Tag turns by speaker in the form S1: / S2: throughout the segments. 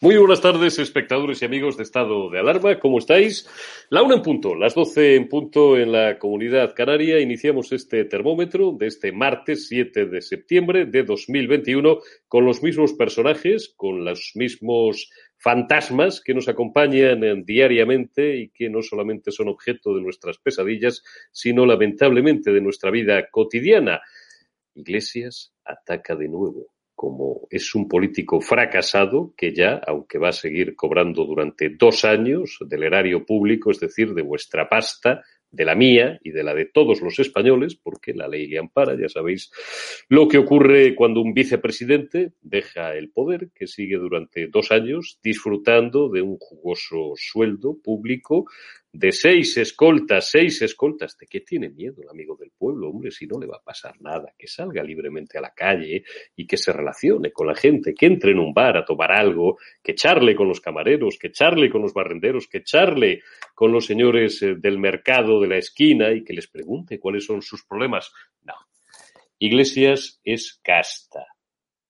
S1: Muy buenas tardes, espectadores y amigos de Estado de Alarma. ¿Cómo estáis? La una en punto, las doce en punto en la comunidad canaria. Iniciamos este termómetro de este martes 7 de septiembre de 2021 con los mismos personajes, con los mismos fantasmas que nos acompañan diariamente y que no solamente son objeto de nuestras pesadillas, sino lamentablemente de nuestra vida cotidiana. Iglesias ataca de nuevo como es un político fracasado que ya, aunque va a seguir cobrando durante dos años del erario público, es decir, de vuestra pasta, de la mía y de la de todos los españoles, porque la ley le ampara, ya sabéis lo que ocurre cuando un vicepresidente deja el poder, que sigue durante dos años disfrutando de un jugoso sueldo público de seis escoltas, seis escoltas. ¿De qué tiene miedo el amigo del pueblo, hombre? Si no le va a pasar nada, que salga libremente a la calle y que se relacione con la gente, que entre en un bar a tomar algo, que charle con los camareros, que charle con los barrenderos, que charle con los señores eh, del mercado de la esquina y que les pregunte cuáles son sus problemas. No. Iglesias es casta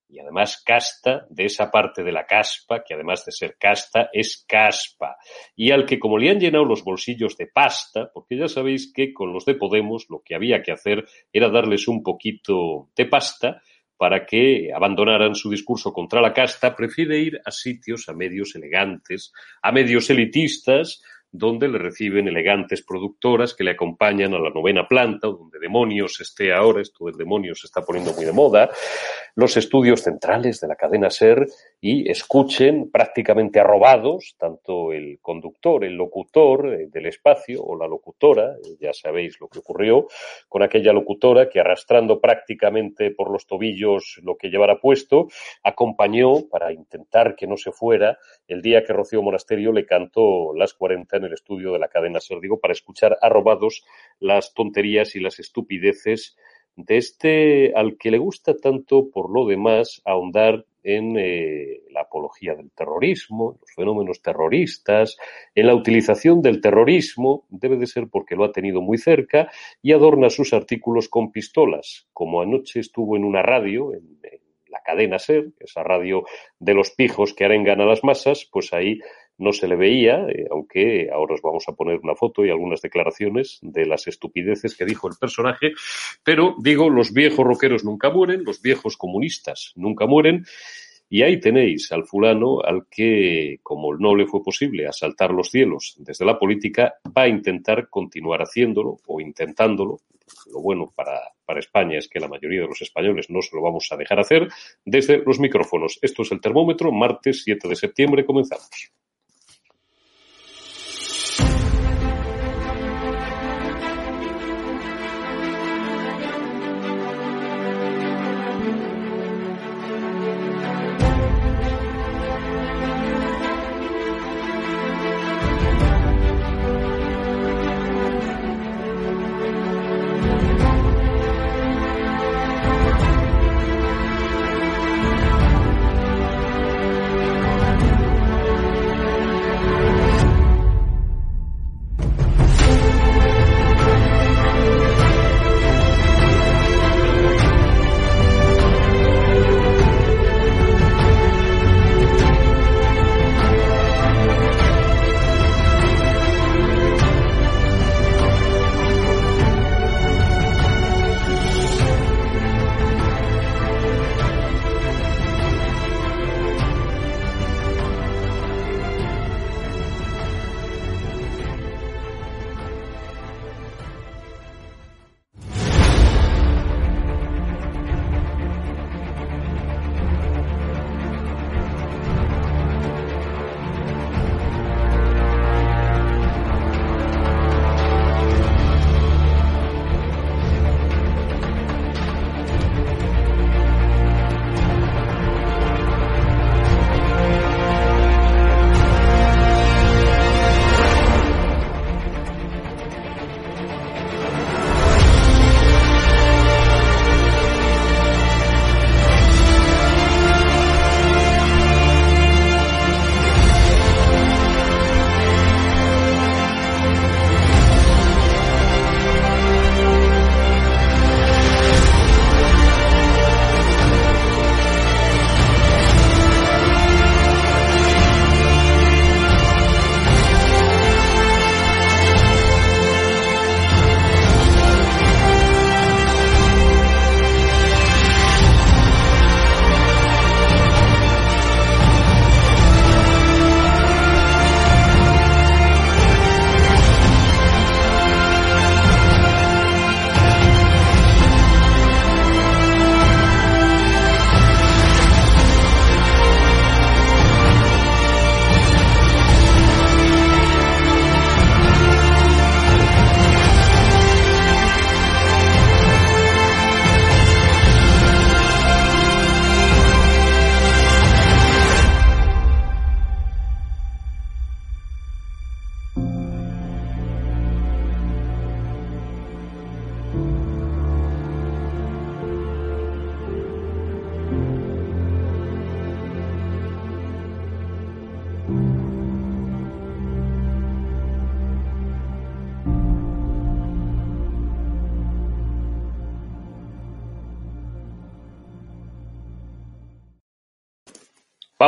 S1: y además casta de esa parte de la caspa, que además de ser casta, es caspa, y al que como le han llenado los bolsillos de pasta, porque ya sabéis que con los de Podemos lo que había que hacer era darles un poquito de pasta para que abandonaran su discurso contra la casta, prefiere ir a sitios, a medios elegantes, a medios elitistas, donde le reciben elegantes productoras que le acompañan a la novena planta, donde demonios esté ahora, esto del demonio se está poniendo muy de moda, los estudios centrales de la cadena SER y escuchen prácticamente arrobados tanto el conductor, el locutor eh, del espacio o la locutora, eh, ya sabéis lo que ocurrió con aquella locutora que arrastrando prácticamente por los tobillos lo que llevara puesto, acompañó para intentar que no se fuera. El día que Rocío Monasterio le cantó las 40 en el estudio de la cadena SER, digo, para escuchar arrobados las tonterías y las estupideces de este al que le gusta tanto, por lo demás, ahondar en eh, la apología del terrorismo, los fenómenos terroristas, en la utilización del terrorismo, debe de ser porque lo ha tenido muy cerca, y adorna sus artículos con pistolas, como anoche estuvo en una radio, en, en la cadena SER, esa radio de los pijos que arengan a las masas, pues ahí no se le veía, eh, aunque ahora os vamos a poner una foto y algunas declaraciones de las estupideces que dijo el personaje, pero digo, los viejos roqueros nunca mueren, los viejos comunistas nunca mueren, y ahí tenéis al fulano al que, como no le fue posible asaltar los cielos desde la política, va a intentar continuar haciéndolo o intentándolo. Lo bueno para, para España es que la mayoría de los españoles no se lo vamos a dejar hacer desde los micrófonos. Esto es el termómetro, martes 7 de septiembre, comenzamos.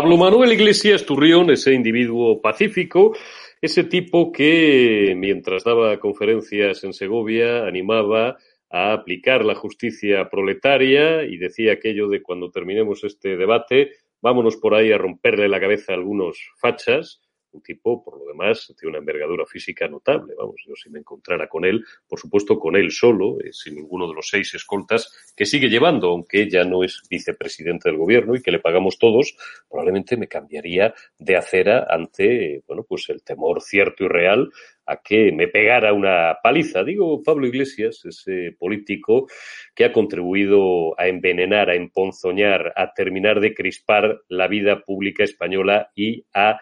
S1: Pablo Manuel Iglesias Turrión, ese individuo pacífico, ese tipo que mientras daba conferencias en Segovia animaba a aplicar la justicia proletaria y decía aquello de cuando terminemos este debate, vámonos por ahí a romperle la cabeza a algunos fachas un tipo, por lo demás, tiene una envergadura física notable. Vamos, yo si me encontrara con él, por supuesto con él solo, eh, sin ninguno de los seis escoltas que sigue llevando, aunque ya no es vicepresidente del gobierno y que le pagamos todos, probablemente me cambiaría de acera ante, bueno, pues el temor cierto y real a que me pegara una paliza. Digo, Pablo Iglesias, ese político que ha contribuido a envenenar, a emponzoñar, a terminar de crispar la vida pública española y a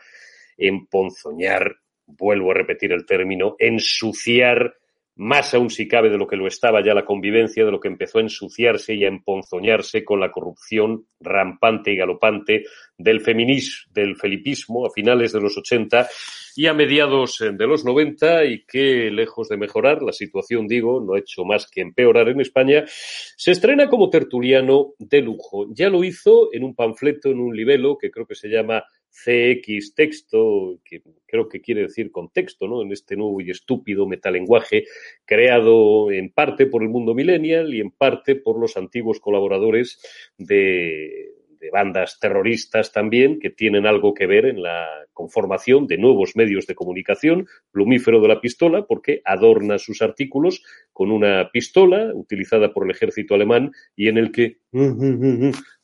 S1: emponzoñar, vuelvo a repetir el término, ensuciar más aún si cabe de lo que lo estaba ya la convivencia, de lo que empezó a ensuciarse y a emponzoñarse con la corrupción rampante y galopante del feminismo, del felipismo a finales de los 80 y a mediados de los 90 y que, lejos de mejorar, la situación, digo, no ha hecho más que empeorar en España, se estrena como tertuliano de lujo. Ya lo hizo en un panfleto, en un libelo que creo que se llama CX texto, que creo que quiere decir contexto, ¿no? En este nuevo y estúpido metalenguaje creado en parte por el mundo millennial y en parte por los antiguos colaboradores de, de bandas terroristas también que tienen algo que ver en la conformación de nuevos medios de comunicación, plumífero de la pistola, porque adorna sus artículos con una pistola utilizada por el ejército alemán y en el que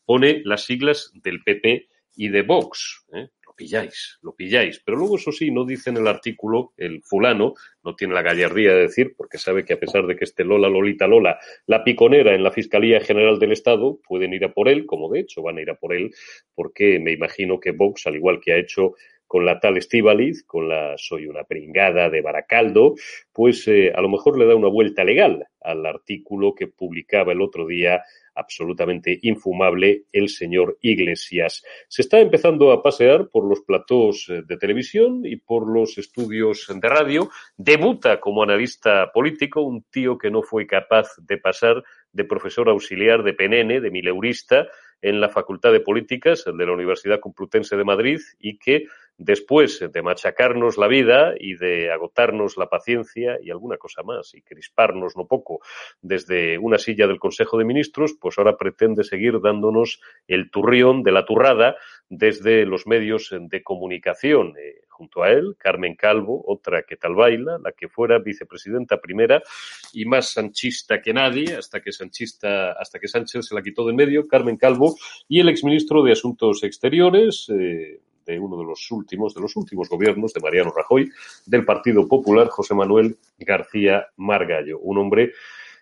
S1: pone las siglas del PP y de Vox. ¿eh? Lo pilláis, lo pilláis. Pero luego, eso sí, no dice en el artículo, el fulano no tiene la gallardía de decir, porque sabe que a pesar de que esté Lola, Lolita, Lola, la piconera en la Fiscalía General del Estado, pueden ir a por él, como de hecho van a ir a por él, porque me imagino que Vox, al igual que ha hecho con la tal Estíbaliz, con la Soy una pringada de Baracaldo, pues eh, a lo mejor le da una vuelta legal al artículo que publicaba el otro día absolutamente infumable el señor Iglesias. Se está empezando a pasear por los platós eh, de televisión y por los estudios de radio. Debuta como analista político, un tío que no fue capaz de pasar de profesor auxiliar de PNN, de mileurista, en la Facultad de Políticas de la Universidad Complutense de Madrid y que después de machacarnos la vida y de agotarnos la paciencia y alguna cosa más y crisparnos no poco desde una silla del Consejo de Ministros, pues ahora pretende seguir dándonos el turrión de la turrada desde los medios de comunicación. Eh, junto a él, Carmen Calvo, otra que tal baila, la que fuera vicepresidenta primera y más sanchista que nadie, hasta que sanchista, hasta que Sánchez se la quitó de medio, Carmen Calvo, y el exministro de Asuntos Exteriores, eh, de uno de los últimos, de los últimos gobiernos de Mariano Rajoy, del Partido Popular, José Manuel García Margallo, un hombre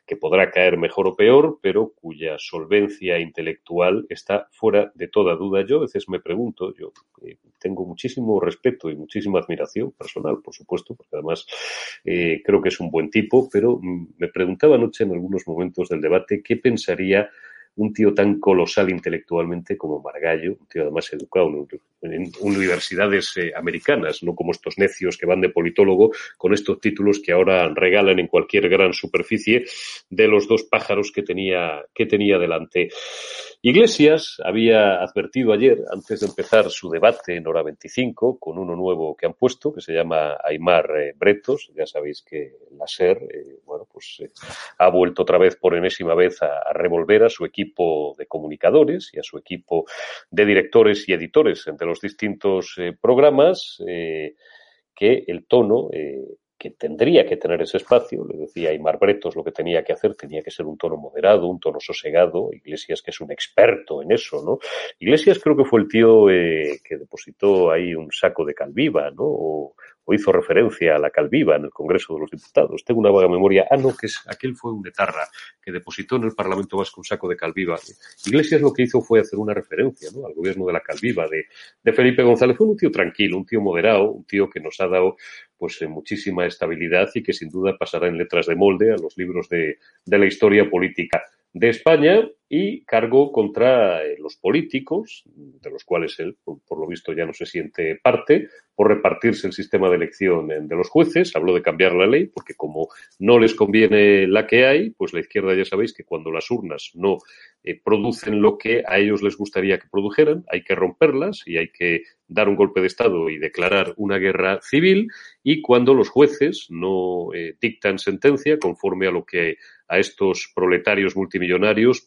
S1: que podrá caer mejor o peor, pero cuya solvencia intelectual está fuera de toda duda. Yo a veces me pregunto, yo eh, tengo muchísimo respeto y muchísima admiración personal, por supuesto, porque además eh, creo que es un buen tipo, pero mm, me preguntaba anoche en algunos momentos del debate qué pensaría un tío tan colosal intelectualmente como Margallo, un tío además educado en universidades eh, americanas, no como estos necios que van de politólogo con estos títulos que ahora regalan en cualquier gran superficie de los dos pájaros que tenía, que tenía delante. Iglesias había advertido ayer, antes de empezar su debate en hora 25, con uno nuevo que han puesto, que se llama Aymar eh, Bretos. Ya sabéis que la SER, eh, bueno, pues ha vuelto otra vez por enésima vez a, a revolver a su equipo equipo de comunicadores y a su equipo de directores y editores entre los distintos eh, programas eh, que el tono eh, que tendría que tener ese espacio, le decía Aymar Bretos lo que tenía que hacer, tenía que ser un tono moderado, un tono sosegado, Iglesias que es un experto en eso, ¿no? Iglesias creo que fue el tío que depositó ahí un saco de calviva, ¿no? O hizo referencia a la Calviva en el Congreso de los Diputados. Tengo una vaga memoria. Ah, no, que es, aquel fue un etarra que depositó en el Parlamento Vasco un saco de Calviva. Iglesias lo que hizo fue hacer una referencia ¿no? al gobierno de la Calviva de, de Felipe González. Fue un tío tranquilo, un tío moderado, un tío que nos ha dado pues eh, muchísima estabilidad y que sin duda pasará en letras de molde a los libros de, de la historia política de España y cargó contra eh, los políticos, de los cuales él, por, lo visto, ya no se siente parte, por repartirse el sistema de elección de los jueces. Habló de cambiar la ley, porque como no les conviene la que hay, pues la izquierda ya sabéis que cuando las urnas no eh, producen lo que a ellos les gustaría que produjeran, hay que romperlas y hay que dar un golpe de Estado y declarar una guerra civil. Y cuando los jueces no eh, dictan sentencia conforme a lo que a estos proletarios multimillonarios,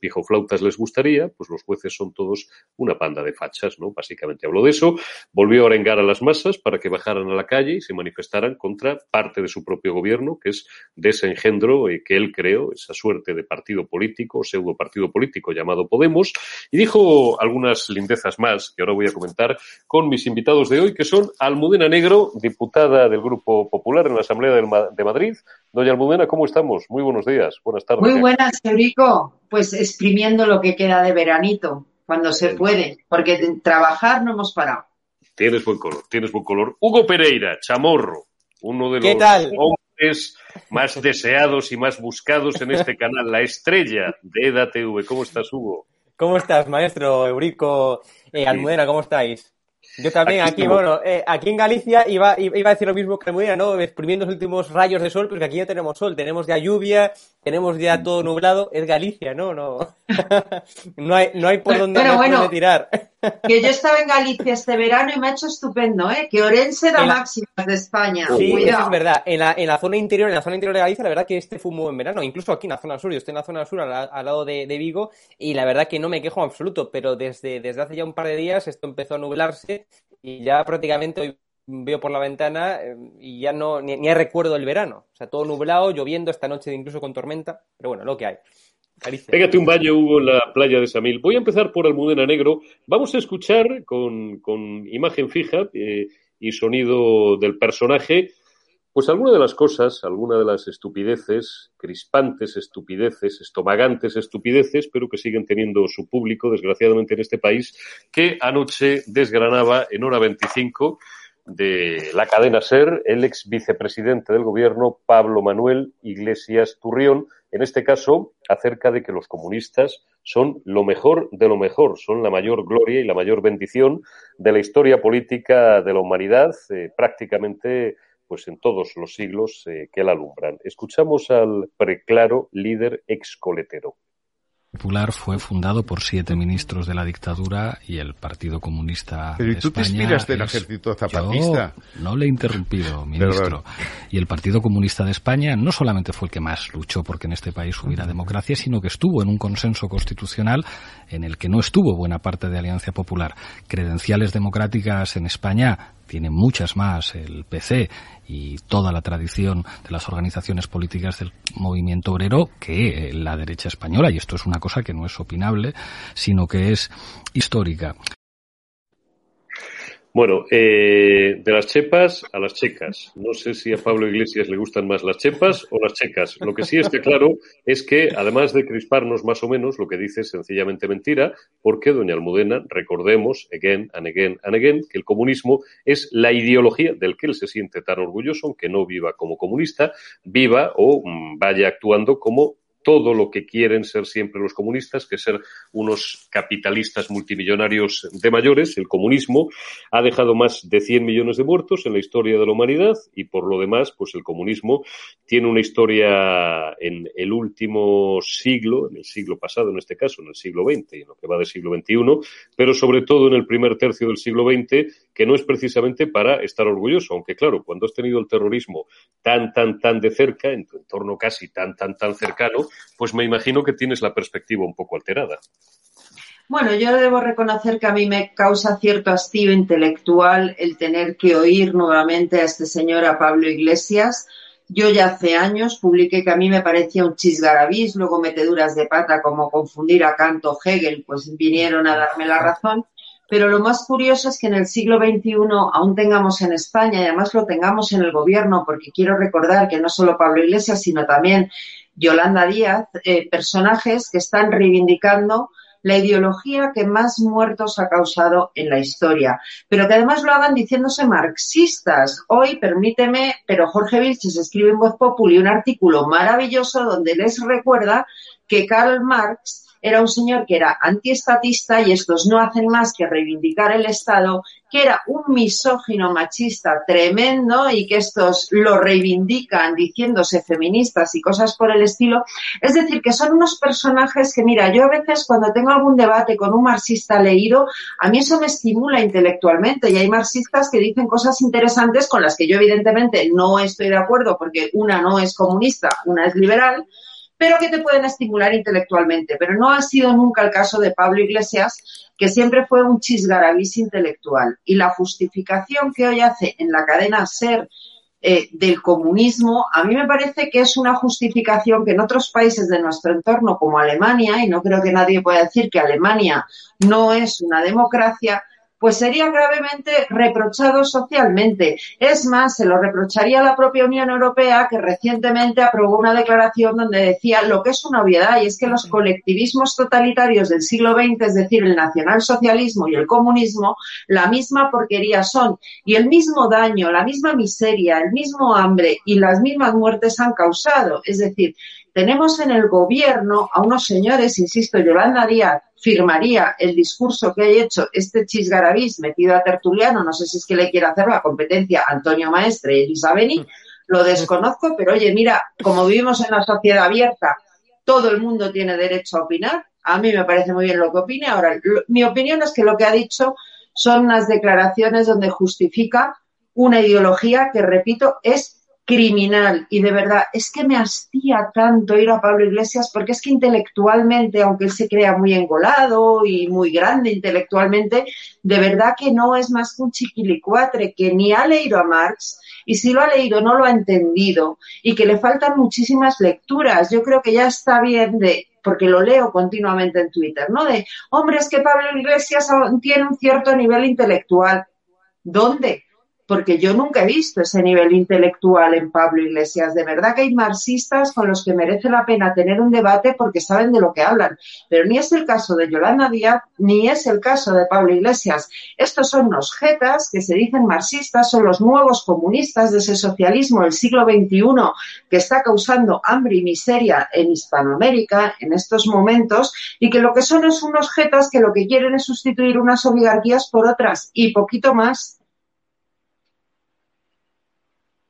S1: les gustaría, pues los jueces son todos una panda de fachas, ¿no? Básicamente habló de eso, volvió a arengar a las masas para que bajaran a la calle y se manifestaran contra parte de su propio gobierno, que es de ese engendro eh, que él creó, esa suerte de partido político, pseudo partido político llamado Podemos, y dijo algunas lindezas más que ahora voy a comentar con mis invitados de hoy, que son Almudena Negro, diputada del Grupo Popular en la Asamblea de Madrid. Doña Almudena, ¿cómo estamos? Muy buenos días. Buenas tardes.
S2: Muy buenas, Eurico. Pues exprimiendo lo que queda de veranito, cuando se puede, porque trabajar no hemos parado.
S1: Tienes buen color, tienes buen color. Hugo Pereira, Chamorro, uno de los hombres más deseados y más buscados en este canal, la estrella de EDATV. ¿Cómo estás, Hugo?
S3: ¿Cómo estás, maestro Eurico eh, Almudena? ¿Cómo estáis? Yo también, aquí, bueno, eh, aquí en Galicia iba, iba a decir lo mismo que Almudena, ¿no? Exprimiendo los últimos rayos de sol, porque aquí ya tenemos sol, tenemos ya lluvia, tenemos ya todo nublado, es Galicia, ¿no? No, no, hay, no hay por dónde,
S2: bueno, tirar. Que yo estaba en Galicia este verano y me ha hecho estupendo, ¿eh? Que Orense da máxima de España.
S3: Sí, eso es verdad. En la, en la zona interior, en la zona interior de Galicia, la verdad que este fue un buen verano, incluso aquí en la zona sur, yo estoy en la zona sur, al, lado de, de, Vigo, y la verdad que no me quejo en absoluto, pero desde, desde hace ya un par de días esto empezó a nublarse y ya prácticamente hoy veo por la ventana eh, y ya no ni, ni, recuerdo del verano. O sea, todo nublado, lloviendo esta noche incluso con tormenta, pero bueno, lo que hay.
S1: Pégate un baño, Hugo, en la playa de Samil. Voy a empezar por Almudena Negro. Vamos a escuchar con, con imagen fija eh, y sonido del personaje, pues alguna de las cosas, alguna de las estupideces, crispantes estupideces, estomagantes estupideces, pero que siguen teniendo su público, desgraciadamente, en este país, que anoche desgranaba en hora 25 de la cadena SER, el ex vicepresidente del gobierno, Pablo Manuel Iglesias Turrión, en este caso acerca de que los comunistas son lo mejor de lo mejor, son la mayor gloria y la mayor bendición de la historia política de la humanidad, eh, prácticamente pues en todos los siglos eh, que la alumbran. Escuchamos al preclaro líder excoletero.
S4: Popular fue fundado por siete ministros de la dictadura y el Partido Comunista
S5: Pero
S4: ¿y
S5: tú te inspiras del ejército zapatista?
S4: Yo no le he interrumpido, ministro. Y el Partido Comunista de España no solamente fue el que más luchó porque en este país hubiera democracia, sino que estuvo en un consenso constitucional en el que no estuvo buena parte de Alianza Popular. Credenciales democráticas en España tiene muchas más el PC y toda la tradición de las organizaciones políticas del movimiento obrero que la derecha española. Y esto es una cosa que no es opinable, sino que es histórica.
S1: Bueno, eh, de las chepas a las checas. No sé si a Pablo Iglesias le gustan más las chepas o las checas. Lo que sí está claro es que, además de crisparnos más o menos, lo que dice es sencillamente mentira, porque, doña Almudena, recordemos, again and again and again, que el comunismo es la ideología del que él se siente tan orgulloso, aunque no viva como comunista, viva o mm, vaya actuando como todo lo que quieren ser siempre los comunistas, que ser unos capitalistas multimillonarios de mayores. El comunismo ha dejado más de 100 millones de muertos en la historia de la humanidad y por lo demás, pues el comunismo tiene una historia en el último siglo, en el siglo pasado en este caso, en el siglo XX y en lo que va del siglo XXI, pero sobre todo en el primer tercio del siglo XX, que no es precisamente para estar orgulloso, aunque claro, cuando has tenido el terrorismo tan, tan, tan de cerca, en tu entorno casi tan, tan, tan cercano, pues me imagino que tienes la perspectiva un poco alterada.
S2: Bueno, yo debo reconocer que a mí me causa cierto hastío intelectual el tener que oír nuevamente a este señor, a Pablo Iglesias. Yo ya hace años publiqué que a mí me parecía un chisgarabís, luego meteduras de pata como confundir a Canto Hegel, pues vinieron a darme la razón. Pero lo más curioso es que en el siglo XXI aún tengamos en España y además lo tengamos en el gobierno, porque quiero recordar que no solo Pablo Iglesias, sino también Yolanda Díaz, eh, personajes que están reivindicando la ideología que más muertos ha causado en la historia, pero que además lo hagan diciéndose marxistas. Hoy, permíteme, pero Jorge Vilches escribe en Voz Populi un artículo maravilloso donde les recuerda que Karl Marx era un señor que era antiestatista y estos no hacen más que reivindicar el Estado, que era un misógino machista tremendo y que estos lo reivindican diciéndose feministas y cosas por el estilo. Es decir, que son unos personajes que, mira, yo a veces cuando tengo algún debate con un marxista leído, a mí eso me estimula intelectualmente y hay marxistas que dicen cosas interesantes con las que yo evidentemente no estoy de acuerdo porque una no es comunista, una es liberal, pero que te pueden estimular intelectualmente. Pero no ha sido nunca el caso de Pablo Iglesias, que siempre fue un chisgarabís intelectual. Y la justificación que hoy hace en la cadena SER eh, del comunismo, a mí me parece que es una justificación que en otros países de nuestro entorno, como Alemania, y no creo que nadie pueda decir que Alemania no es una democracia, pues sería gravemente reprochado socialmente. Es más, se lo reprocharía a la propia Unión Europea, que recientemente aprobó una declaración donde decía lo que es una obviedad, y es que los colectivismos totalitarios del siglo XX, es decir, el nacionalsocialismo y el comunismo, la misma porquería son, y el mismo daño, la misma miseria, el mismo hambre y las mismas muertes han causado. Es decir, tenemos en el gobierno a unos señores, insisto, Yolanda Díaz firmaría el discurso que ha hecho este chisgarabís metido a Tertuliano, no sé si es que le quiere hacer la competencia Antonio Maestre y Elisa Beni, lo desconozco, pero oye, mira, como vivimos en una sociedad abierta, todo el mundo tiene derecho a opinar, a mí me parece muy bien lo que opine. Ahora, mi opinión es que lo que ha dicho son unas declaraciones donde justifica una ideología que, repito, es criminal y de verdad es que me hastía tanto ir a Pablo Iglesias porque es que intelectualmente, aunque él se crea muy engolado y muy grande intelectualmente, de verdad que no es más que un chiquilicuatre que ni ha leído a Marx y si lo ha leído no lo ha entendido y que le faltan muchísimas lecturas. Yo creo que ya está bien de porque lo leo continuamente en Twitter, ¿no? De, hombre, es que Pablo Iglesias tiene un cierto nivel intelectual. ¿Dónde? Porque yo nunca he visto ese nivel intelectual en Pablo Iglesias. De verdad que hay marxistas con los que merece la pena tener un debate porque saben de lo que hablan. Pero ni es el caso de Yolanda Díaz, ni es el caso de Pablo Iglesias. Estos son los jetas que se dicen marxistas, son los nuevos comunistas de ese socialismo del siglo XXI que está causando hambre y miseria en Hispanoamérica en estos momentos y que lo que son es unos jetas que lo que quieren es sustituir unas oligarquías por otras y poquito más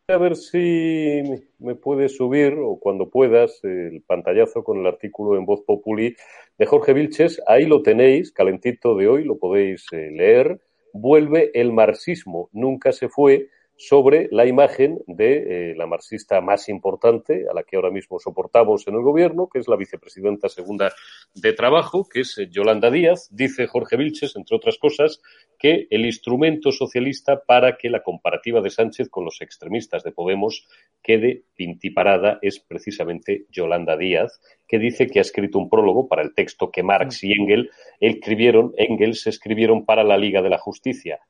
S1: a ver si me puedes subir, o cuando puedas, el pantallazo con el artículo en Voz Populi de Jorge Vilches. Ahí lo tenéis, calentito de hoy, lo podéis eh, leer. Vuelve el marxismo, nunca se fue sobre la imagen de eh, la marxista más importante, a la que ahora mismo soportamos en el gobierno, que es la vicepresidenta segunda de Trabajo, que es eh, Yolanda Díaz. Dice Jorge Vilches, entre otras cosas, que el instrumento socialista para que la comparativa de Sánchez con los extremistas de Podemos quede pintiparada es precisamente Yolanda Díaz, que dice que ha escrito un prólogo para el texto que Marx y Engels escribieron, Engels escribieron para la Liga de la Justicia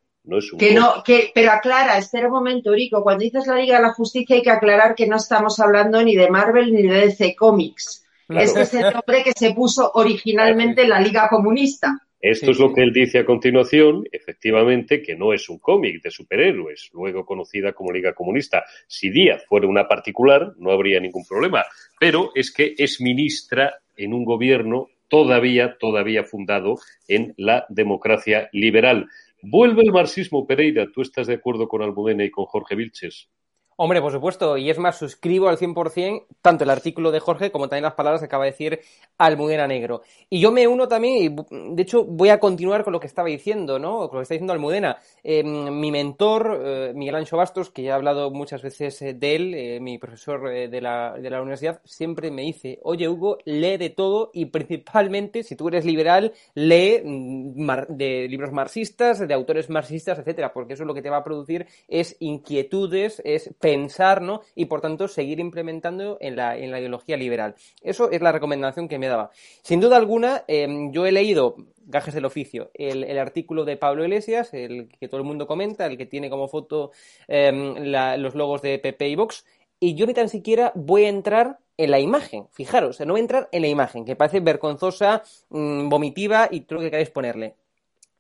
S2: que no, que, pero aclara, espera un momento, Rico, cuando dices la Liga de la Justicia hay que aclarar que no estamos hablando ni de Marvel ni de DC Comics. Este es el nombre que se puso originalmente la Liga Comunista.
S1: Esto es lo que él dice a continuación, efectivamente, que no es un cómic de superhéroes, luego conocida como Liga Comunista. Si Díaz fuera una particular, no habría ningún problema, pero es que es ministra en un gobierno todavía, todavía fundado en la democracia liberal. Vuelve el marxismo, Pereira. ¿Tú estás de acuerdo con Almudena y con Jorge Vilches?
S3: Hombre, por supuesto, y es más, suscribo al 100% tanto el artículo de Jorge como también las palabras que acaba de decir Almudena Negro. Y yo me uno también, y de hecho voy a continuar con lo que estaba diciendo, ¿no? Con lo que está diciendo Almudena. Em, mi mentor, eh, Miguel Ancho Bastos, que ya he hablado muchas veces eh, de él, eh, mi profesor de la, de, la, universidad, siempre me dice, oye Hugo, lee de todo y principalmente, si tú eres liberal, lee mm, de libros marxistas, de autores marxistas, etcétera, porque eso lo que te va a producir es inquietudes, es pensar, ¿no? Y por tanto seguir implementando en la, en la ideología liberal. Eso es la recomendación que me daba. Sin duda alguna, em, yo he leído gajes del oficio, el, artículo de Pablo Iglesias, el que todo el mundo comenta, el que tiene como foto em, los logos de PP y Vox, y yo ni tan siquiera voy a entrar en la imagen, fijaros, no voy a entrar en la imagen, que parece vergonzosa, mm, vomitiva y todo lo que queráis ponerle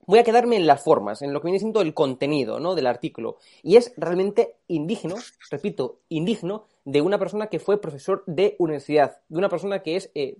S3: voy a quedarme en las formas, en lo que viene siendo el contenido ¿no? del artículo. Y es realmente indigno, repito, indigno, de una persona que fue profesor de universidad, de una persona que es, eh,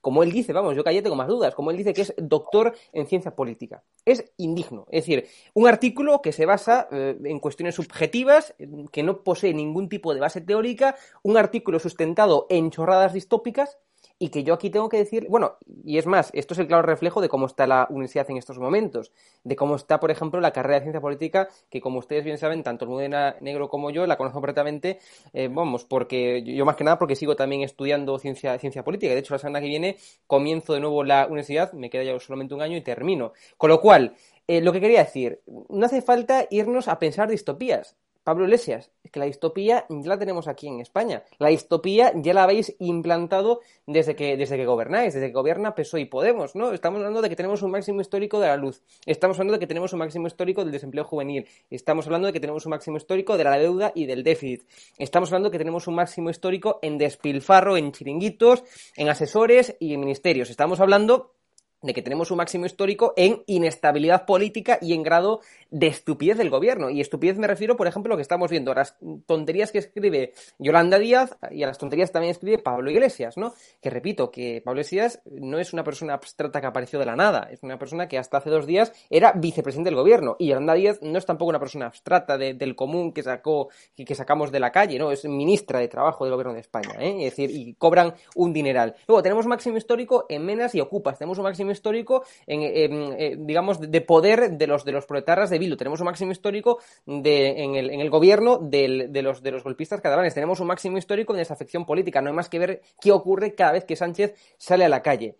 S3: como él dice, vamos, yo ya tengo más dudas, como él dice que es doctor en ciencia política. Es indigno. Es decir, un artículo que se basa eh, en cuestiones subjetivas, que no posee ningún tipo de base teórica, un artículo sustentado en chorradas distópicas y que yo aquí tengo que decir, bueno, y es más, esto es el claro reflejo de cómo está la universidad en estos momentos, de cómo está, por ejemplo, la carrera de ciencia política, que como ustedes bien saben, tanto el Mudena Negro como yo la conozco completamente, eh, vamos, porque yo más que nada porque sigo también estudiando ciencia, ciencia política, de hecho la semana que viene comienzo de nuevo la universidad, me queda ya solamente un año y termino. Con lo cual, eh, lo que quería decir, no hace falta irnos a pensar distopías. Pablo Iglesias, es que la distopía ya la tenemos aquí en España. La distopía ya la habéis implantado desde que, desde que gobernáis, desde que gobierna PSOE y Podemos, ¿no? Estamos hablando de que tenemos un máximo histórico de la luz, estamos hablando de que tenemos un máximo histórico del desempleo juvenil, estamos hablando de que tenemos un máximo histórico de la deuda y del déficit, estamos hablando de que tenemos un máximo histórico en despilfarro, en chiringuitos, en asesores y en ministerios. Estamos hablando de que tenemos un máximo histórico en inestabilidad política y en grado de estupidez del gobierno. Y estupidez me refiero, por ejemplo, a lo que estamos viendo, a las tonterías que escribe Yolanda Díaz y a las tonterías que también escribe Pablo Iglesias, ¿no? Que repito, que Pablo Iglesias no es una persona abstracta que apareció de la nada, es una persona que hasta hace dos días era vicepresidente del gobierno. Y Yolanda Díaz no es tampoco una persona abstracta del común que sacó, que sacamos de la calle, ¿no? Es ministra de Trabajo del gobierno de España, ¿eh? Es decir, y cobran un dineral. Luego tenemos un máximo histórico en Menas y Ocupas, tenemos un máximo histórico, en, eh, digamos, de poder de los, de los proletarras de Vilo. Tenemos un máximo histórico de, en, el, en el gobierno de, los, de los golpistas catalanes. Tenemos un máximo histórico de desafección política. No hay más que ver qué ocurre cada vez que Sánchez sale a la calle.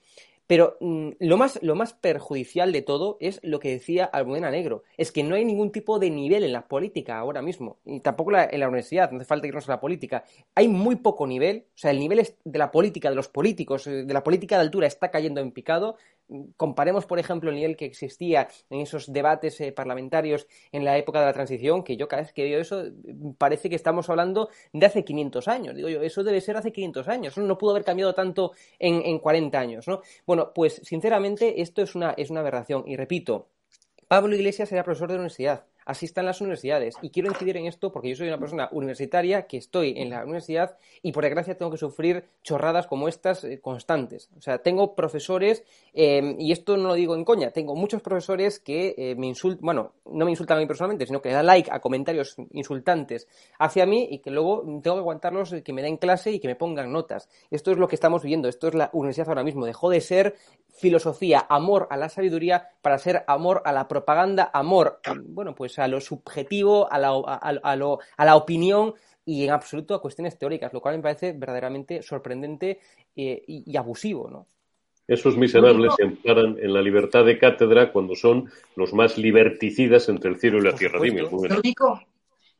S3: Pero mm, lo, más, lo más perjudicial de todo es lo que decía Almudena Negro, es que no hay ningún tipo de nivel en la política ahora mismo, y tampoco en la universidad, no hace falta irnos a la política. Hay muy poco nivel, o sea, el nivel de la política, de los políticos, eh, de la política de altura está cayendo en picado, comparemos, por ejemplo, el nivel que existía en esos debates eh, parlamentarios en la época de la transición, que yo cada vez que veo eso parece que estamos hablando de hace 500 años. Digo yo, eso debe ser hace 500 años. No pudo haber cambiado tanto en, en 40 años, ¿no? Bueno, pues sinceramente esto es una, es una aberración. Y repito, Pablo Iglesias era profesor de universidad así están las universidades. Y quiero incidir en esto porque yo soy una persona universitaria que estoy en la universidad y por desgracia tengo que sufrir chorradas como estas eh, constantes. O sea, tengo profesores, eh, y esto no lo digo en coña, tengo muchos profesores que eh, me insultan, bueno, no me insultan a mí personalmente, sino que le dan like a comentarios insultantes hacia mí y que luego tengo que aguantarlos que me den clase y que me pongan notas. Esto es lo que estamos viendo, esto es la universidad ahora mismo. Dejó de ser filosofía, amor a la sabiduría para ser amor a la propaganda, amor, bueno, pues a lo subjetivo, a la, a, lo, a la opinión y en absoluto a cuestiones teóricas, lo cual me parece verdaderamente sorprendente eh, y, abusivo, ¿no?
S1: Esos miserables se amparan en la libertad de cátedra cuando son los más liberticidas entre el cielo y la tierra. Dime,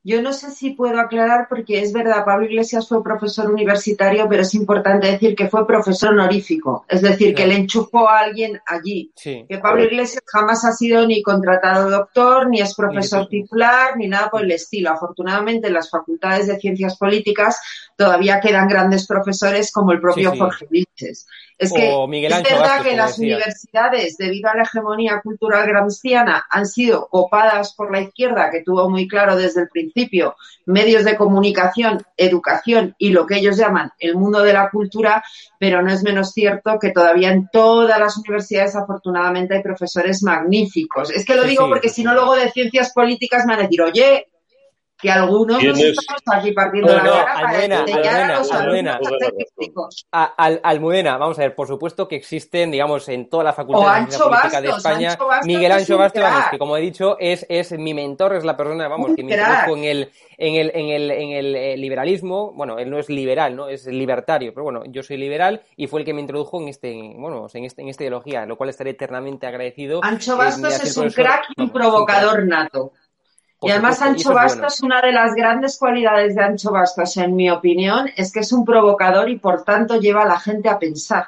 S2: yo no sé si puedo aclarar porque es verdad, Pablo Iglesias fue profesor universitario, pero es importante decir que fue profesor honorífico, es decir, que le enchufó a alguien allí. Que Pablo Iglesias jamás ha sido ni contratado doctor, ni es profesor titular, ni nada por el estilo. Afortunadamente, en las facultades de ciencias políticas todavía quedan grandes profesores como el propio Jorge Vilches. Es que es verdad que las universidades, debido a la hegemonía cultural gramsciana, han sido copadas por la izquierda, que tuvo muy claro desde el principio medios de comunicación, educación y lo que ellos llaman el mundo de la cultura, pero no es menos cierto que todavía en todas las universidades, afortunadamente, hay profesores magníficos. Es que lo digo porque si no, luego de ciencias políticas me van a decir, oye, que algunos nos estamos aquí partiendo la cara
S3: Almudena, Almudena, Almudena, Almudena, vamos a ver, por supuesto que existen, digamos, en toda la Facultad de Ciencia Política de España, Miguel Ancho Bastos, que como he dicho, es, es mi mentor, es la persona, vamos, que me introdujo en el, en el, en el, en el eh, liberalismo, bueno, él no es liberal, ¿no? Es libertario, pero bueno, yo soy liberal y fue el que me introdujo en este, bueno, en este, en esta ideología, lo cual estaré eternamente agradecido.
S2: Ancho Bastos es, un crack y un provocador nato y además Ancho Bastos, una de las grandes cualidades de Ancho Bastos, en mi opinión, es que es un provocador y por tanto lleva a la gente a pensar.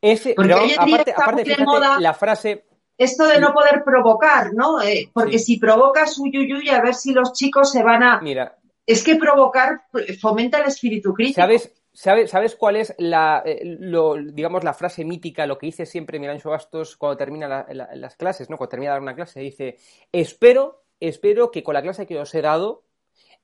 S3: Porque hoy en día está muy de moda la frase...
S2: Esto de no poder provocar, ¿no? Eh, porque si provocas uyuyuy, a ver si los chicos se van a...
S3: Mira,
S2: es que provocar fomenta el espíritu crítico.
S3: ¿Sabes, ¿Sabes, ¿Sabes cuál es la, eh, digamos, la frase mítica, lo que dice siempre Mirancho Bastos cuando termina las clases, ¿no? Cuando termina de dar una clase, dice, espero espero que con la clase que os he dado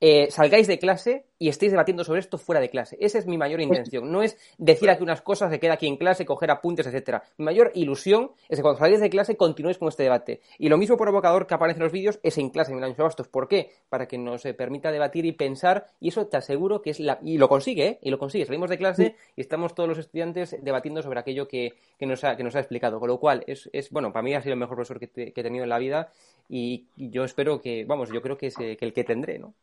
S3: eh, salgáis de clase y estéis debatiendo sobre esto fuera de clase. Esa es mi mayor intención. No es decir aquí unas cosas, se queda aquí en clase, coger apuntes, etcétera. Mi mayor ilusión es que cuando salgáis de clase continuéis con este debate. Y lo mismo provocador que aparece en los vídeos es en clase, en Bastos. ¿Por qué? Para que nos eh, permita debatir y pensar, y eso te aseguro que es la... Y lo consigue, ¿eh? Y lo consigue. Salimos de clase y estamos todos los estudiantes debatiendo sobre aquello que, nos, ha, que nos ha explicado. Con lo cual, es, es bueno, para mí ha sido el mejor profesor que, he tenido en la vida y, yo espero que, vamos, yo creo que es que el que tendré, ¿no?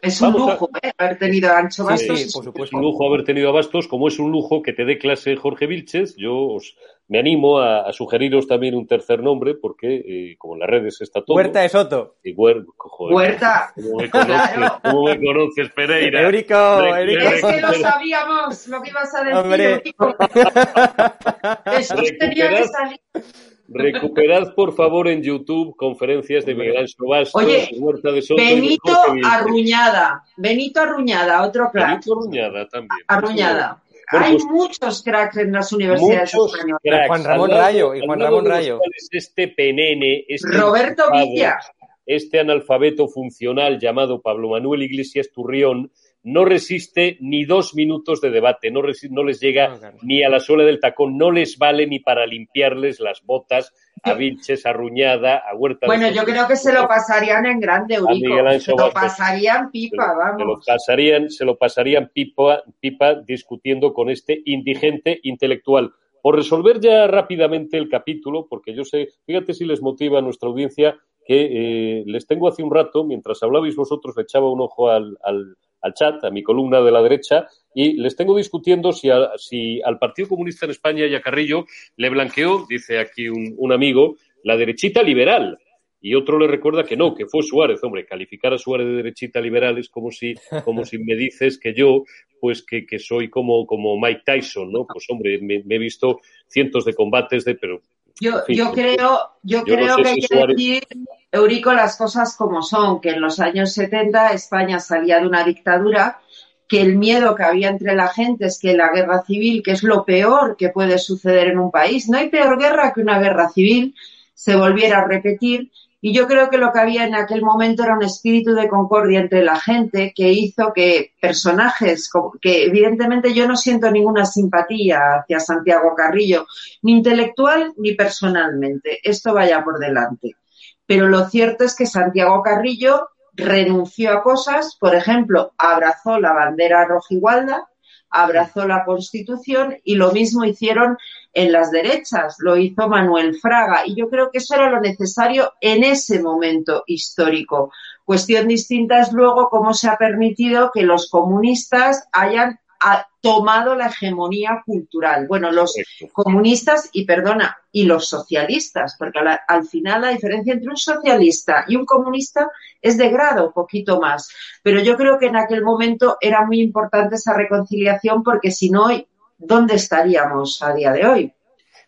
S2: Es un lujo ¿eh? Haber tenido a Ancho Bastos.
S1: Sí, por supuesto. Es un lujo haber tenido a Bastos, como es un lujo que te dé clase Jorge Vilches. Yo os, me animo a, sugeriros también un tercer nombre, porque eh, como en las redes está todo.
S3: Huerta de Soto.
S1: Y Huerta.
S2: ¿Cómo
S1: me conoces, ¿cómo me conoces Pereira?
S3: Eurico,
S2: Eurico. Es que lo sabíamos lo que ibas a decir, Hombre. Eurico. Eso tenía que salir.
S1: Recuperad, por favor, en YouTube conferencias de Miguel Ángel Bastos,
S2: Oye, Huerta de Soto Benito Arruñada. Benito Arruñada, otro crack.
S1: Benito Arruñada también.
S2: Arruñada. Hay pues, muchos cracks en las universidades españolas.
S3: Juan Ramón Rayo y Juan Ramón Rayo.
S1: Este penene, este
S2: Roberto Villa.
S1: Este analfabeto funcional llamado Pablo Manuel Iglesias Turrión, no resiste ni dos minutos de debate, no, no les llega ni a la suela del tacón, no les vale ni para limpiarles las botas a Vilches, a Ruñada, a Huerta.
S2: Bueno, yo creo que se lo pasarían en grande, Eurico. Se lo pasarían pipa, vamos.
S1: Se lo pasarían, se lo pasarían pipa, pipa discutiendo con este indigente intelectual. Por resolver ya rápidamente el capítulo, porque yo sé, fíjate si les motiva a nuestra audiencia que eh, les tengo hace un rato, mientras hablabais vosotros, le echaba un ojo al chat, a mi columna de la derecha, y les tengo discutiendo si, si al Partido Comunista en España y a Carrillo le blanqueó, dice aquí un, amigo, la derechita liberal. Y otro le recuerda que no, que fue Suárez. Hombre, calificar a Suárez de derechita liberal es como si, como si me dices que yo, pues que, soy como, como Mike Tyson, ¿no? Pues hombre, me, he visto cientos de combates de, pero
S2: yo, yo creo, yo, creo que hay que decir, Eurico, las cosas como son, que en los años 70 España salía de una dictadura, que el miedo que había entre la gente es que la guerra civil, que es lo peor que puede suceder en un país, no hay peor guerra que una guerra civil, se volviera a repetir y yo creo que lo que había en aquel momento era un espíritu de concordia entre la gente que hizo que personajes, que evidentemente yo no siento ninguna simpatía hacia Santiago Carrillo, ni intelectual ni personalmente. Esto vaya por delante. Pero lo cierto es que Santiago Carrillo renunció a cosas, por ejemplo, abrazó la bandera rojigualda, abrazó la Constitución y lo mismo hicieron en las derechas, lo hizo Manuel Fraga y yo creo que eso era lo necesario en ese momento histórico. Cuestión distinta es luego cómo se ha permitido que los comunistas hayan ha tomado la hegemonía cultural. Bueno, los comunistas y perdona, y los socialistas, porque al, final la diferencia entre un socialista y un comunista es de grado, poquito más. Pero yo creo que en aquel momento era muy importante esa reconciliación porque si no, ¿dónde estaríamos a día de hoy?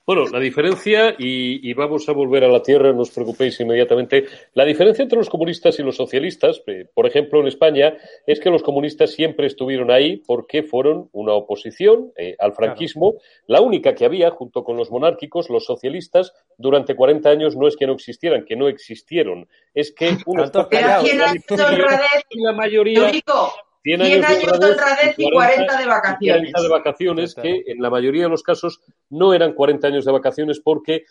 S1: Bueno, la diferencia, y, vamos a volver a la tierra, no os preocupéis inmediatamente, la diferencia entre los comunistas y los socialistas, eh, por ejemplo, en España, es que los comunistas siempre estuvieron ahí porque fueron una oposición eh, al franquismo, la única que había, junto con los monárquicos, los socialistas, durante 40 años no es que no existieran, que no existieron, es que
S2: unos la mayoría... 100 años, de honradez y 40, de vacaciones.
S1: 40 de vacaciones, que en la mayoría de los casos no eran 40 años de vacaciones porque,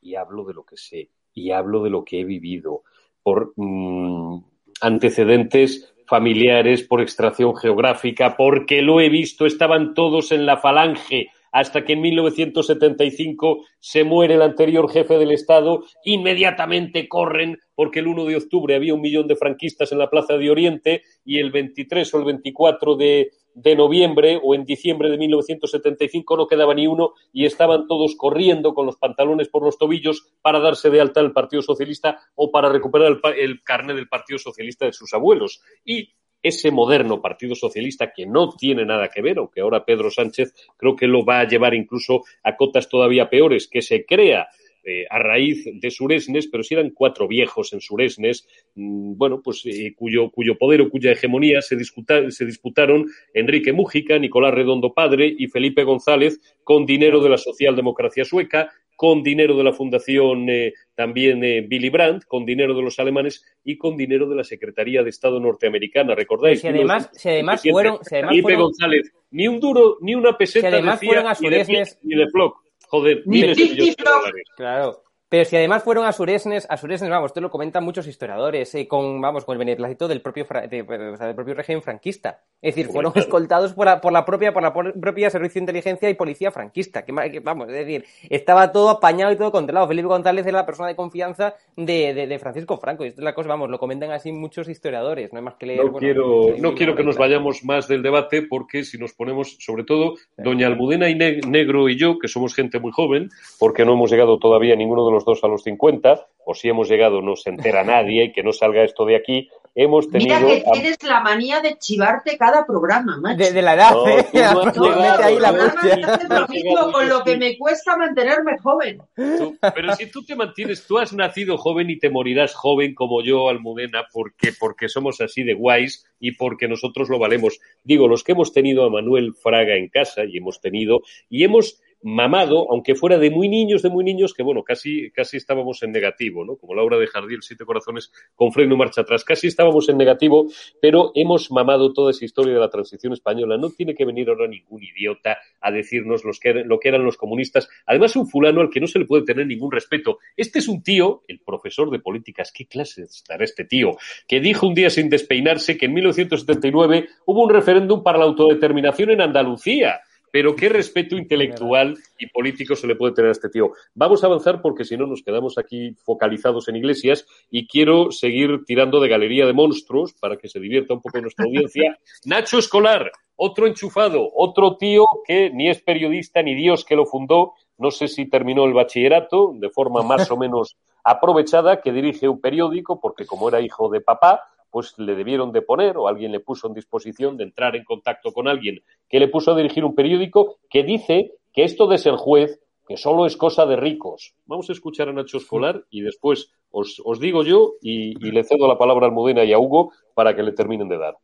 S1: y hablo de lo que sé, y hablo de lo que he vivido, por mm, antecedentes familiares, por extracción geográfica, porque lo he visto, estaban todos en la falange hasta que en 1975 se muere el anterior jefe del Estado, inmediatamente corren porque el 1 de octubre había un millón de franquistas en la Plaza de Oriente y el 23 o el 24 de, noviembre o en diciembre de 1975 no quedaba ni uno y estaban todos corriendo con los pantalones por los tobillos para darse de alta el Partido Socialista o para recuperar el, el carnet del Partido Socialista de sus abuelos. Y ese moderno Partido Socialista que no tiene nada que ver, aunque ahora Pedro Sánchez creo que lo va a llevar incluso a cotas todavía peores, que se crea eh, a raíz de Suresnes, pero si eran cuatro viejos en Suresnes, mm, bueno, pues eh, cuyo, cuyo poder o cuya hegemonía se, se disputaron Enrique Mújica, Nicolás Redondo Padre y Felipe González con dinero de la socialdemocracia sueca, con dinero de la Fundación eh, también eh, Billy Brandt, con dinero de los alemanes y con dinero de la Secretaría de Estado norteamericana. ¿Recordáis?
S3: Si además, si además fueron. Si además fueron,
S1: González, ni un duro, ni una peseta
S3: si además
S1: decía,
S3: fueron a
S1: ni, de, ni de Flock. Joder,
S2: Ni
S1: miles de
S2: Tic
S1: millones de
S2: Flock.
S1: dólares.
S3: Claro. Pero si además fueron a Suresnes, a Suresnes, vamos, esto lo comentan muchos historiadores, eh, con, vamos, con el beneplácito del propio, de- o sea, del propio régimen franquista. Es decir, fueron escoltados por la, por la propia, por la propia servicio de inteligencia y policía franquista. Que, que, vamos, es decir, estaba todo apañado y todo controlado. Felipe González era la persona de confianza de, de, de Francisco Franco. Y esto es la cosa, vamos, lo comentan así muchos historiadores. No hay más que leer.
S1: No
S3: bueno,
S1: quiero, no quiero que nos vayamos más del debate porque si nos ponemos, sobre todo, doña Almudena y Ne- Negro y yo, que somos gente muy joven, porque no hemos llegado todavía ninguno de los dos a los 50, o si hemos llegado no se entera nadie y que no salga esto de aquí, hemos tenido...
S2: Mira que
S1: a-
S2: tienes la manía de chivarte cada programa, macho.
S3: De, de la edad,
S1: No,
S3: ¿eh?
S1: no llegado,
S3: ahí la
S1: no,
S2: lo mismo con lo que me cuesta mantenerme joven.
S1: Tú- pero si tú te mantienes, tú has nacido joven y te morirás joven como yo, Almudena, porque, porque somos así de guays y porque nosotros lo valemos. Digo, los que hemos tenido a Manuel Fraga en casa y hemos tenido, y hemos mamado, aunque fuera de muy niños, de muy niños, que bueno, casi, casi estábamos en negativo, ¿no? Como la obra de Jardín, Siete Corazones, con freno marcha atrás. Casi estábamos en negativo, pero hemos mamado toda esa historia de la transición española. No tiene que venir ahora ningún idiota a decirnos que, lo que eran los comunistas. Además, un fulano al que no se le puede tener ningún respeto. Este es un tío, el profesor de políticas, ¿qué clase estará este tío? Que dijo un día sin despeinarse que en 1979 hubo un referéndum para la autodeterminación en Andalucía. Pero qué respeto intelectual y político se le puede tener a este tío. Vamos a avanzar porque si no nos quedamos aquí focalizados en iglesias y quiero seguir tirando de galería de monstruos para que se divierta un poco nuestra audiencia. Nacho Escolar, otro enchufado, otro tío que ni es periodista ni Dios que lo fundó. No sé si terminó el bachillerato de forma más o menos aprovechada, que dirige un periódico porque como era hijo de papá, pues le debieron de poner o alguien le puso en disposición de entrar en contacto con alguien que le puso a dirigir un periódico que dice que esto de ser juez que solo es cosa de ricos. Vamos a escuchar a Nacho Escolar y después os, os digo yo y, y le cedo la palabra a Almudena y a Hugo para que le terminen de dar.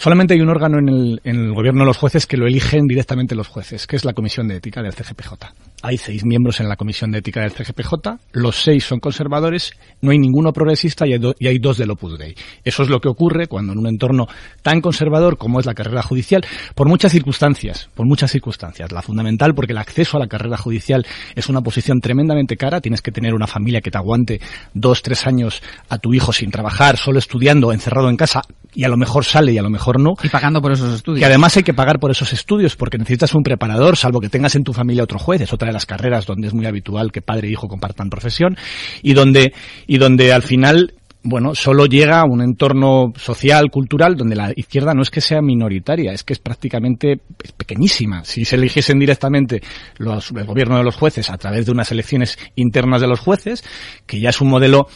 S6: Solamente hay un órgano en el, en el gobierno de los jueces que lo eligen directamente los jueces, que es la Comisión de Ética del CGPJ. Hay seis miembros en la Comisión de Ética del CGPJ, los seis son conservadores, no hay ninguno progresista y hay, do- y hay dos del Opus Dei. Eso es lo que ocurre cuando en un entorno tan conservador como es la carrera judicial, por muchas circunstancias, por muchas circunstancias. La fundamental porque el acceso a la carrera judicial es una posición tremendamente cara, tienes que tener una familia que te aguante dos, tres años a tu hijo sin trabajar, solo estudiando, encerrado en casa, y a lo mejor sale y a lo mejor no.
S7: Y pagando por esos estudios.
S6: Que además hay que pagar por esos estudios porque necesitas un preparador, salvo que tengas en tu familia otro juez. Es otra de las carreras donde es muy habitual que padre e hijo compartan profesión y donde, y donde al final bueno, solo llega a un entorno social, cultural, donde la izquierda no es que sea minoritaria, es que es prácticamente pequeñísima. Si se eligiesen directamente los, el gobierno de los jueces a través de unas elecciones internas de los jueces, que ya es un modelo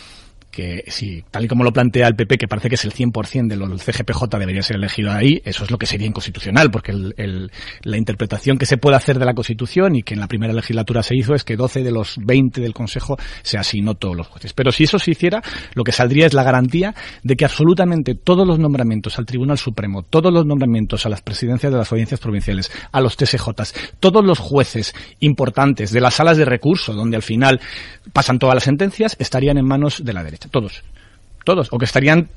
S6: que si tal y como lo plantea el PP, que parece que es el 100% de lo del CGPJ debería ser elegido ahí, eso es lo que sería inconstitucional, porque el, el, la interpretación que se puede hacer de la Constitución y que en la primera legislatura se hizo es que 12 de los 20 del Consejo se asignó todos los jueces. Pero si eso se hiciera, lo que saldría es la garantía de que absolutamente todos los nombramientos al Tribunal Supremo, todos los nombramientos a las presidencias de las audiencias provinciales, a los TSJs, todos los jueces importantes de las salas de recurso, donde al final pasan todas las sentencias, estarían en manos de la derecha todos, todos, o que estarían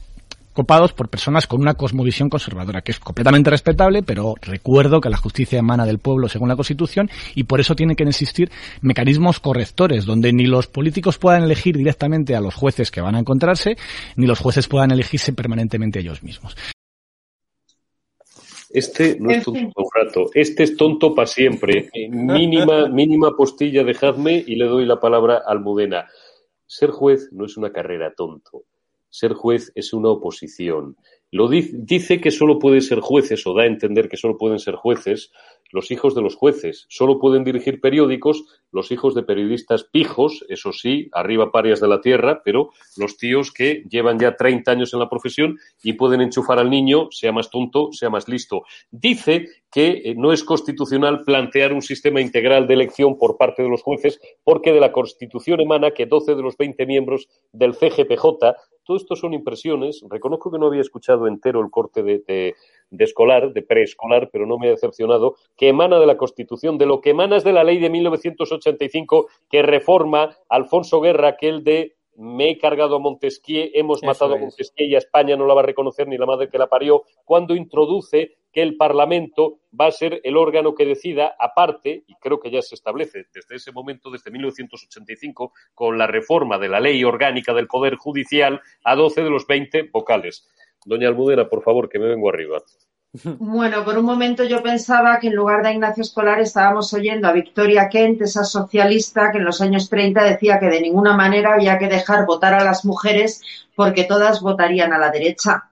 S6: copados por personas con una cosmovisión conservadora, que es completamente respetable, pero recuerdo que la justicia emana del pueblo según la Constitución y por eso tienen que existir mecanismos correctores, donde ni los políticos puedan elegir directamente a los jueces que van a encontrarse, ni los jueces puedan elegirse permanentemente ellos mismos.
S1: Este no es tonto un rato, este es tonto para siempre. Mínima, mínima postilla, dejadme y le doy la palabra a Almudena. Ser juez no es una carrera tonto. Ser juez es una oposición. Lo di dice que solo pueden ser jueces, o da a entender que solo pueden ser jueces, los hijos de los jueces. Solo pueden dirigir periódicos los hijos de periodistas pijos, eso sí, arriba parias de la tierra, pero los tíos que llevan ya 30 años en la profesión y pueden enchufar al niño, sea más tonto, sea más listo. Dice que eh, no es constitucional plantear un sistema integral de elección por parte de los jueces, porque de la Constitución emana que 12 de los 20 miembros del CGPJ todo esto son impresiones. Reconozco que no había escuchado entero el corte de, de, escolar, de preescolar, pero no me ha decepcionado, que emana de la Constitución, de lo que emana es de la ley de 1985 que reforma Alfonso Guerra, aquel de me he cargado a Montesquieu, hemos matado a Montesquieu y a España no la va a reconocer ni la madre que la parió, cuando introduce que el Parlamento va a ser el órgano que decida, aparte, y creo que ya se establece desde ese momento, desde 1985, con la reforma de la ley orgánica del Poder Judicial a 12 de los 20 vocales. Doña Almudena, por favor, que me vengo arriba.
S2: Bueno, por un momento yo pensaba que en lugar de Ignacio Escolar estábamos oyendo a Victoria Kent, esa socialista que en los años 30 decía que de ninguna manera había que dejar votar a las mujeres porque todas votarían a la derecha.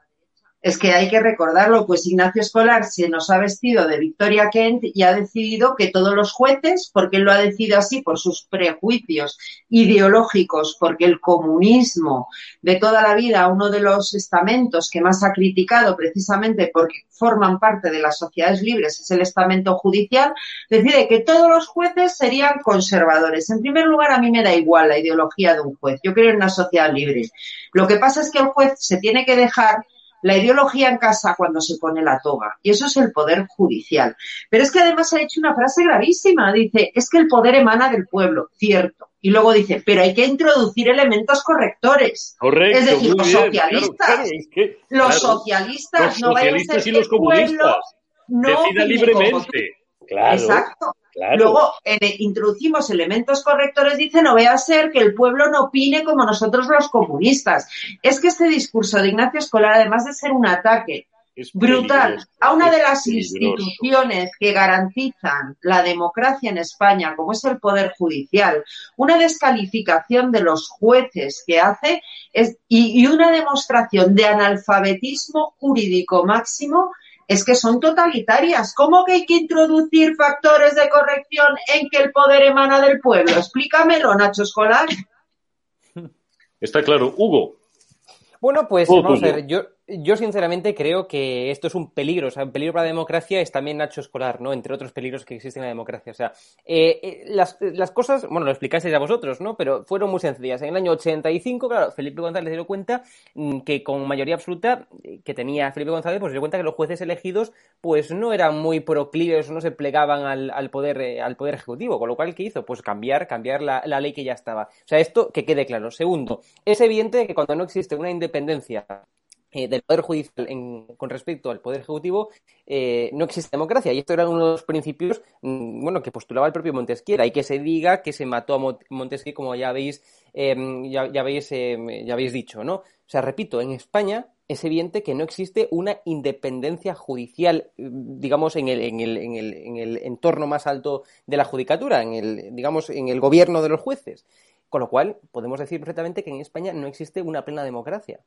S2: Es que hay que recordarlo, pues Ignacio Escolar se nos ha vestido de Victoria Kent y ha decidido que todos los jueces, porque él lo ha decidido así por sus prejuicios ideológicos, porque el comunismo de toda la vida, uno de los estamentos que más ha criticado precisamente porque forman parte de las sociedades libres, es el estamento judicial, decide que todos los jueces serían conservadores. En primer lugar, a mí me da igual la ideología de un juez. Yo creo en una sociedad libre. Lo que pasa es que el juez se tiene que dejar la ideología en casa cuando se pone la toga. Y eso es el poder judicial. Pero es que además ha dicho una frase gravísima. Dice, es que el poder emana del pueblo. Cierto. Y luego dice, pero hay que introducir elementos correctores.
S1: Correcto.
S2: Es decir, los socialistas. los socialistas no vayan a ser
S1: y los comunistas. no libremente. Claro.
S2: Exacto. Luego introducimos elementos correctores, dice, no vaya a ser que el pueblo no opine como nosotros los comunistas. Es que este discurso de Ignacio Escolar, además de ser un ataque brutal a una de las instituciones que garantizan la democracia en España, como es el Poder Judicial, una descalificación de los jueces que hace es, y una demostración de analfabetismo jurídico máximo es que son totalitarias. ¿Cómo que hay que introducir factores de corrección en que el poder emana del pueblo? Explícamelo, Nacho Escolar.
S1: Está claro. Hugo.
S3: Bueno, pues vamos a ver, yo, yo sinceramente creo que esto es un peligro, o sea, un peligro para la democracia es también Nacho Escolar, ¿no? Entre otros peligros que existen en la democracia. O sea, eh, eh, las, cosas, bueno, lo explicasteis ya vosotros, ¿no? Pero fueron muy sencillas. En el año 85, claro, Felipe González se dio cuenta mm, que con mayoría absoluta eh, que tenía Felipe González, pues se dio cuenta que los jueces elegidos, pues no eran muy proclives, no se plegaban al, poder, al poder ejecutivo. Con lo cual, ¿qué hizo? Pues cambiar, cambiar la ley que ya estaba. O sea, esto que quede claro. Segundo, es evidente que cuando no existe una independencia eh, del Poder Judicial con respecto al Poder Ejecutivo, eh, no existe democracia. Y esto era uno de los principios mm, bueno, que postulaba el propio Montesquieu. Y que se diga que se mató a Montesquieu, como ya habéis, em, ya, habéis, em, ya habéis dicho. ¿no? O sea, repito, en España es evidente que no existe una independencia judicial, digamos, en el, en el, en el, en el entorno más alto de la judicatura, en el, digamos, en el gobierno de los jueces. Con lo cual, podemos decir perfectamente que en España no existe una plena democracia.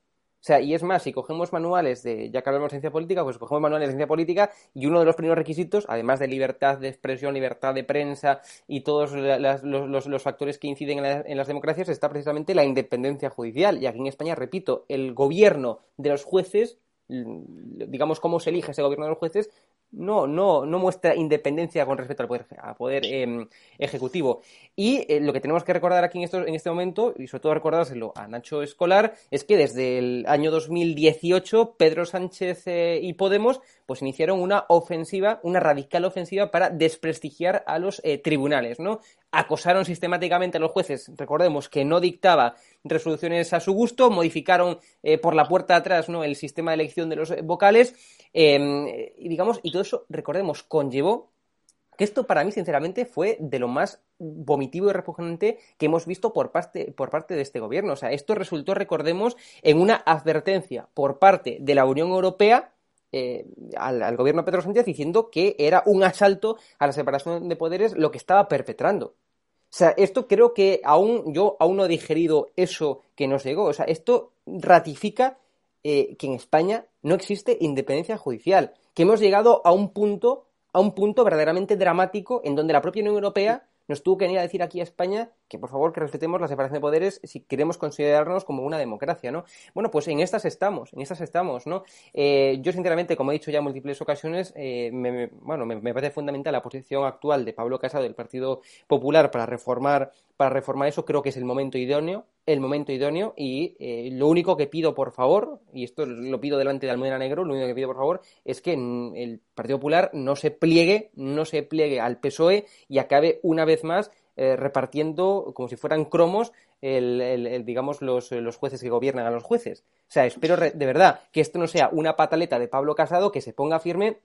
S3: Sea, y es más, si cogemos manuales de, ya que hablamos de ciencia política, pues cogemos manuales de ciencia política y uno de los primeros requisitos, además de libertad de expresión, libertad de prensa y todos los, factores que inciden en, en, las democracias, está precisamente la independencia judicial. Y aquí en España, repito, el gobierno de los jueces digamos, cómo se elige ese gobierno de los jueces, no, no, no muestra independencia con respecto al poder, poder em, ejecutivo. Y eh, lo que tenemos que recordar aquí en, esto, en este momento, y sobre todo recordárselo a Nacho Escolar, es que desde el año 2018 Pedro Sánchez eh, y Podemos pues iniciaron una ofensiva, una radical ofensiva para desprestigiar a los eh, tribunales, ¿no? Acosaron sistemáticamente a los jueces, recordemos que no dictaba resoluciones a su gusto, modificaron por la puerta atrás, ¿no? el sistema de elección de los vocales Em, y digamos, y todo eso, recordemos, conllevó que esto para mí, sinceramente, fue de lo más vomitivo y repugnante que hemos visto por parte, por parte de este gobierno. O sea, esto resultó, recordemos, en una advertencia por parte de la Unión Europea eh, al, gobierno de Pedro Sánchez diciendo que era un asalto a la separación de poderes lo que estaba perpetrando. O sea, esto creo que aún yo aún no he digerido eso que nos llegó. O sea, esto ratifica eh, que en España no existe independencia judicial, que hemos llegado a un punto, a un punto verdaderamente dramático en donde la propia Unión Europea nos tuvo que venir a decir aquí a España que por favor que respetemos la separación de poderes si queremos considerarnos como una democracia, ¿no? Bueno, pues en estas estamos, en estas estamos, ¿no? Eh, yo sinceramente, como he dicho ya en múltiples ocasiones, eh, me, bueno, me, parece fundamental la posición actual de Pablo Casado del Partido Popular para reformar, para reformar eso, creo que es el momento idóneo, el momento idóneo y eh, lo único que pido, por favor, y esto lo pido delante de Almudena Negro, lo único que pido, por favor, es que el Partido Popular no se pliegue, no se pliegue al PSOE y acabe una vez más eh, repartiendo como si fueran cromos el, digamos los, los, jueces que gobiernan a los jueces. O sea, espero de verdad que esto no sea una pataleta de Pablo Casado que se ponga firme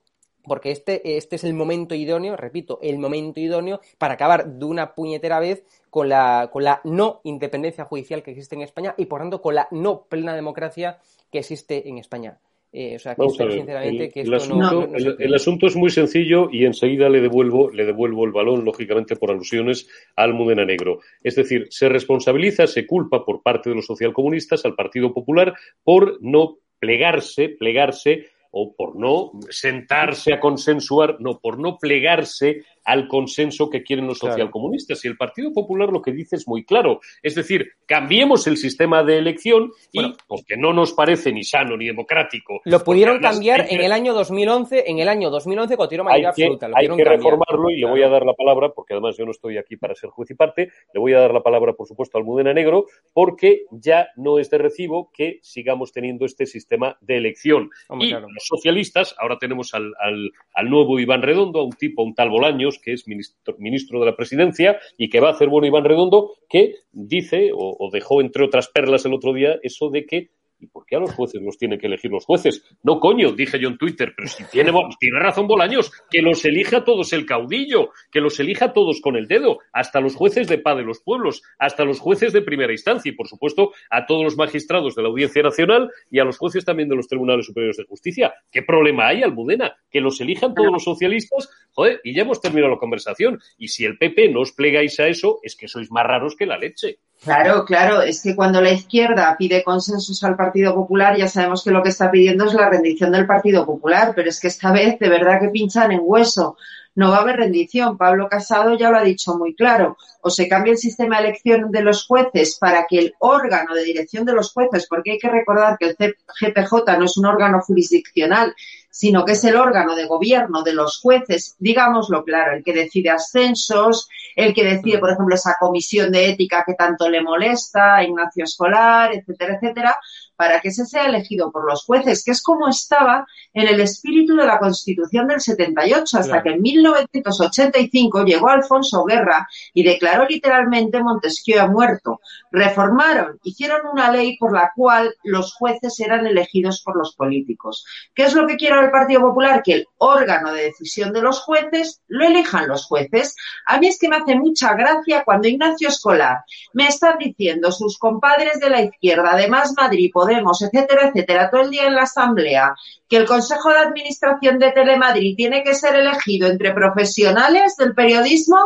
S3: porque este, este es el momento idóneo, repito, el momento idóneo para acabar de una puñetera vez con la, con la no independencia judicial que existe en España y, por tanto, con la no plena democracia que existe en España.
S1: Eh, o sea, que sinceramente el, que esto asunto, no, el, asunto es muy sencillo y enseguida le devuelvo, le devuelvo el balón, lógicamente, por alusiones al Mudena Negro. Es decir, se responsabiliza, se culpa por parte de los socialcomunistas al Partido Popular por no plegarse, plegarse o por no sentarse a consensuar, no, por no plegarse al consenso que quieren los socialcomunistas. Y el Partido Popular lo que dice es muy claro. Es decir, cambiemos el sistema de elección y, porque no nos parece ni sano ni democrático.
S3: Lo pudieron cambiar en el año 2011, en el año 2011 continuó mayoría absoluta.
S1: hay que reformarlo y le voy a dar la palabra, porque además yo no estoy aquí para ser juez y parte, le voy a dar la palabra, por supuesto, al Mudena Negro, porque ya no es de recibo que sigamos teniendo este sistema de elección. y los socialistas, ahora tenemos al, al, al nuevo Iván Redondo, a un tipo, un tal Bolaños, que es ministro, de la presidencia y que va a hacer bueno Iván Redondo, que dice o dejó entre otras perlas el otro día eso de que ¿Y por qué a los jueces los tienen que elegir los jueces? No, coño, dije yo en Twitter, pero si tiene, tiene razón Bolaños, que los elija todos el caudillo, que los elija todos con el dedo, hasta los jueces de paz de los pueblos, hasta los jueces de primera instancia y, por supuesto, a todos los magistrados de la Audiencia Nacional y a los jueces también de los Tribunales Superiores de Justicia. ¿Qué problema hay, Almudena? Que los elijan todos los socialistas, joder, y ya hemos terminado la conversación. Y si el PP no os plegáis a eso, es que sois más raros que la leche.
S2: Claro, claro, es que cuando la izquierda pide consensos al Partido Popular, ya sabemos que lo que está pidiendo es la rendición del Partido Popular, pero es que esta vez de verdad que pinchan en hueso. No va a haber rendición. Pablo Casado ya lo ha dicho muy claro. O se cambia el sistema de elección de los jueces para que el órgano de dirección de los jueces, porque hay que recordar que el GPJ no es un órgano jurisdiccional, sino que es el órgano de gobierno de los jueces, digámoslo claro, el que decide ascensos, el que decide, por ejemplo, esa comisión de ética que tanto le molesta Ignacio Escolar, etcétera, etcétera, para que ese sea elegido por los jueces, que es como estaba en el espíritu de la Constitución del 78, hasta que en 1985 llegó Alfonso Guerra y declaró literalmente Montesquieu ha muerto. Reformaron, hicieron una ley por la cual los jueces eran elegidos por los políticos. ¿Qué es lo que quiere el Partido Popular? Que el órgano de decisión de los jueces lo elijan los jueces. A mí es que me hace mucha gracia cuando Ignacio Escolar me está diciendo sus compadres de la izquierda, además Madrid, etcétera, etcétera, todo el día en la Asamblea, que el Consejo de Administración de Telemadrid tiene que ser elegido entre profesionales del periodismo,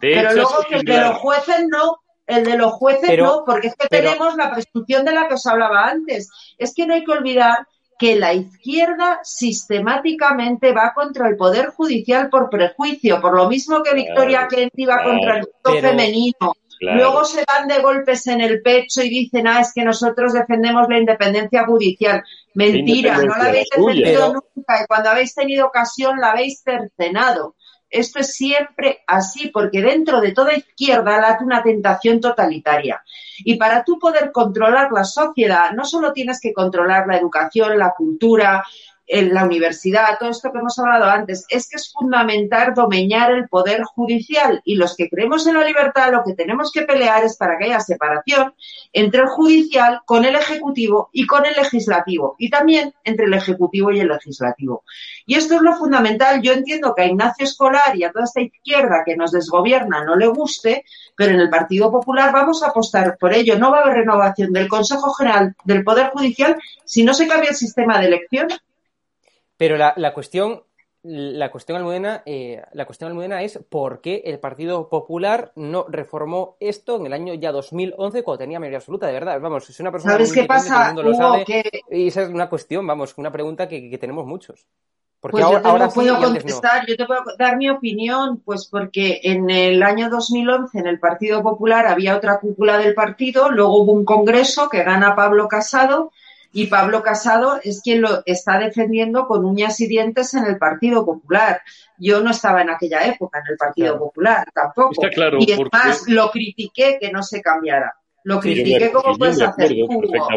S2: pero luego que el de los jueces no, el de los jueces no, porque es que tenemos la presunción de la que os hablaba antes. Es que no hay que olvidar que la izquierda sistemáticamente va contra el poder judicial por prejuicio, por lo mismo que Victoria Kent iba contra el voto femenino, Luego se dan de golpes en el pecho y dicen, ah, es que nosotros defendemos la independencia judicial. Mentira, no la habéis defendido nunca y cuando habéis tenido ocasión la habéis cercenado. Esto es siempre así, porque dentro de toda izquierda late una tentación totalitaria. Y para tú poder controlar la sociedad, no solo tienes que controlar la educación, la cultura, en la universidad, todo esto que hemos hablado antes, es que es fundamental domeñar el poder judicial y los que creemos en la libertad lo que tenemos que pelear es para que haya separación entre el judicial con el ejecutivo y con el legislativo y también entre el ejecutivo y el legislativo. Y esto es lo fundamental. Yo entiendo que a Ignacio Escolar y a toda esta izquierda que nos desgobierna no le guste, pero en el Partido Popular vamos a apostar por ello. No va a haber renovación del Consejo General del Poder Judicial si no se cambia el sistema de elección
S3: pero la, la cuestión, la cuestión almudena, eh, la cuestión almudena es por qué el Partido Popular no reformó esto en el año ya 2011 cuando tenía mayoría absoluta, de verdad. Vamos, es una persona
S2: ¿Sabes qué pasa?
S3: lo sabe, Y esa es una cuestión, vamos, una pregunta que, que tenemos muchos.
S2: Porque pues ahora, yo te puedo contestar, yo te puedo dar mi opinión, pues porque en el año 2011 en el Partido Popular había otra cúpula del partido, luego hubo un congreso que gana Pablo Casado Y Pablo Casado es quien lo está defendiendo con uñas y dientes en el Partido Popular. Yo no estaba en aquella época en el Partido Popular tampoco. y es más, lo critiqué que no se cambiara. Lo critiqué como puedes hacer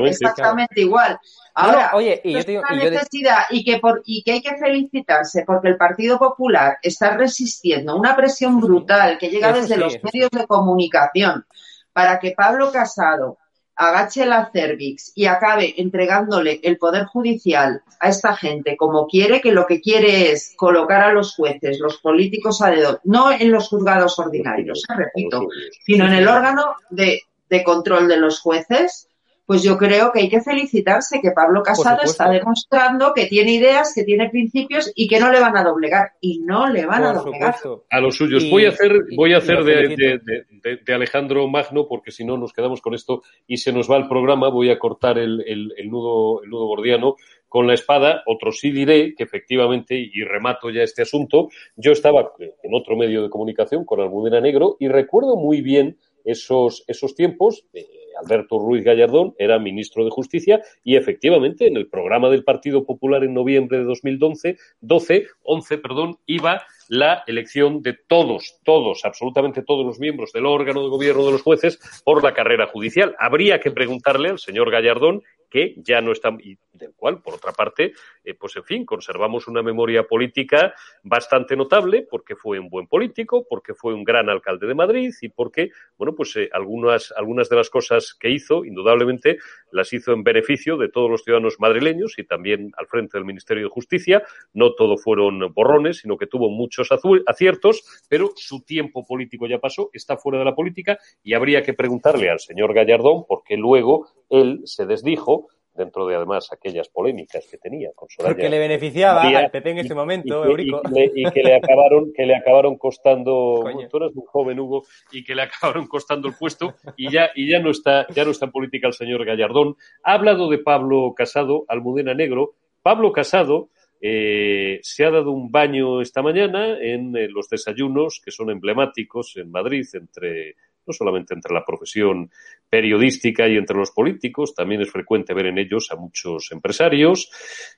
S2: exactamente igual. Ahora, oye, y yo necesidad y que por y que hay que felicitarse porque el Partido Popular está resistiendo una presión brutal que llega desde los medios de comunicación para que Pablo Casado agache la cervix y acabe entregándole el poder judicial a esta gente como quiere, que lo que quiere es colocar a los jueces, los políticos a dedo, no en los juzgados ordinarios, repito, sino en el órgano de de control de los jueces, pues yo creo que hay que felicitarse que Pablo Casado está demostrando que tiene ideas, que tiene principios y que no le van a doblegar. Y no le van a doblegar.
S1: A los suyos. voy a hacer, voy a hacer de, de, Alejandro Magno, porque si no nos quedamos con esto y se nos va el programa. Voy a cortar el, el, nudo, el nudo gordiano con la espada. Otro sí diré que efectivamente, y remato ya este asunto, yo estaba en otro medio de comunicación con Almudena Negro y recuerdo muy bien esos, esos tiempos, eh, Alberto Ruiz Gallardón era ministro de Justicia y efectivamente en el programa del Partido Popular en noviembre de 2012, 12, 11, perdón, iba la elección de todos, todos, absolutamente todos los miembros del órgano de gobierno de los jueces por la carrera judicial. Habría que preguntarle al señor Gallardón que ya no está, del cual, por otra parte, eh, pues en fin, conservamos una memoria política bastante notable, porque fue un buen político, porque fue un gran alcalde de Madrid y porque, bueno, pues eh, algunas, algunas de las cosas que hizo, indudablemente, las hizo en beneficio de todos los ciudadanos madrileños y también al frente del Ministerio de Justicia. No todo fueron borrones, sino que tuvo muchos aciertos, pero su tiempo político ya pasó, está fuera de la política y habría que preguntarle al señor Gallardón, porque luego él se desdijo dentro de además aquellas polémicas que tenía con Soraya.
S3: Porque le beneficiaba al PP en ese momento,
S1: y, Eurico. Y, que, le acabaron, que le acabaron costando, tú eres muy joven, Hugo, y que le acabaron costando el puesto y ya, y ya no está, ya no está en política el señor Gallardón. Ha hablado de Pablo Casado, Almudena Negro. Pablo Casado eh, se ha dado un baño esta mañana en eh, los desayunos que son emblemáticos en Madrid entre no solamente entre la profesión periodística y entre los políticos, también es frecuente ver en ellos a muchos empresarios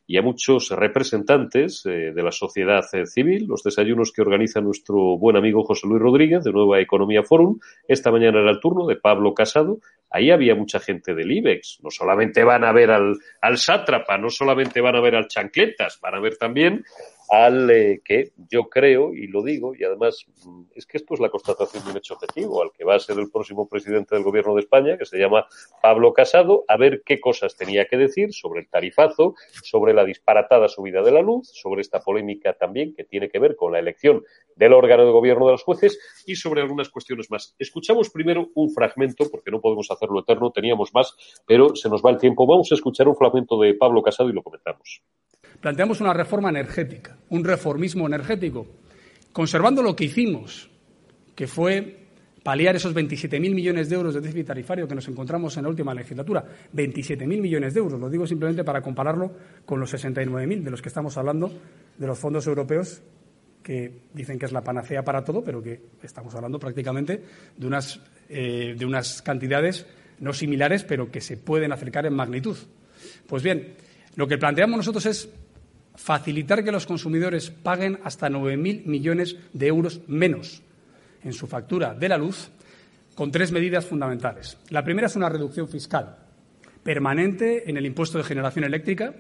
S1: y a muchos representantes eh, de la sociedad eh, civil. Los desayunos que organiza nuestro buen amigo José Luis Rodríguez de Nueva Economía Forum. Esta mañana era el turno de Pablo Casado. Ahí había mucha gente del IBEX. No solamente van a ver al, al sátrapa, no solamente van a ver al chancletas, van a ver también al eh, que yo creo, y lo digo, y además mm, es que esto es la constatación de un hecho objetivo, al que va a ser el próximo presidente del Gobierno de España, que se llama Pablo Casado, a ver qué cosas tenía que decir sobre el tarifazo, sobre la disparatada subida de la luz, sobre esta polémica también que tiene que ver con la elección del órgano de gobierno de los jueces y sobre algunas cuestiones más. Escuchamos primero un fragmento, porque no podemos hacerlo eterno, teníamos más, pero se nos va el tiempo. Vamos a escuchar un fragmento de Pablo Casado y lo comentamos.
S7: Planteamos una reforma energética, un reformismo energético, conservando lo que hicimos, que fue paliar esos 27.000 millones de euros de déficit tarifario que nos encontramos en la última legislatura. 27.000 millones de euros, lo digo simplemente para compararlo con los 69.000 de los que estamos hablando de los fondos europeos que dicen que es la panacea para todo, pero que estamos hablando prácticamente de unas, eh, de unas cantidades no similares, pero que se pueden acercar en magnitud. Pues bien, lo que planteamos nosotros es facilitar que los consumidores paguen hasta 9.000 millones de euros menos en su factura de la luz con tres medidas fundamentales. La primera es una reducción fiscal permanente en el impuesto de generación eléctrica,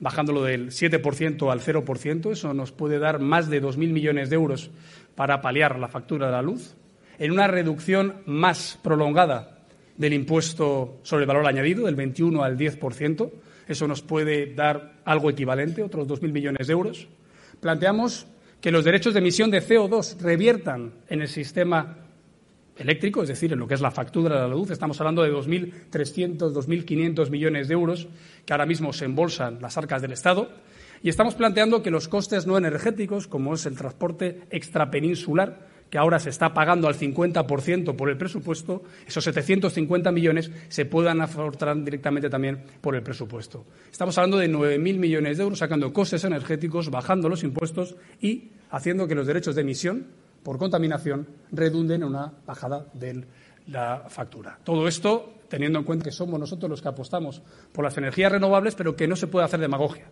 S7: bajándolo del 7% al 0%. Eso nos puede dar más de 2.000 millones de euros para paliar la factura de la luz. En una reducción más prolongada del impuesto sobre el valor añadido, del 21 al 10%, eso nos puede dar algo equivalente, otros 2.000 millones de euros. Planteamos que los derechos de emisión de CO2 reviertan en el sistema eléctrico, es decir, en lo que es la factura de la luz. Estamos hablando de 2.300, 2.500 millones de euros que ahora mismo se embolsan las arcas del Estado. Y estamos planteando que los costes no energéticos, como es el transporte extrapeninsular, que ahora se está pagando al 50% por el presupuesto, esos 750 millones se puedan aportar directamente también por el presupuesto. Estamos hablando de 9.000 millones de euros sacando costes energéticos, bajando los impuestos y haciendo que los derechos de emisión por contaminación redunden en una bajada de la factura. Todo esto teniendo en cuenta que somos nosotros los que apostamos por las energías renovables, pero que no se puede hacer demagogia.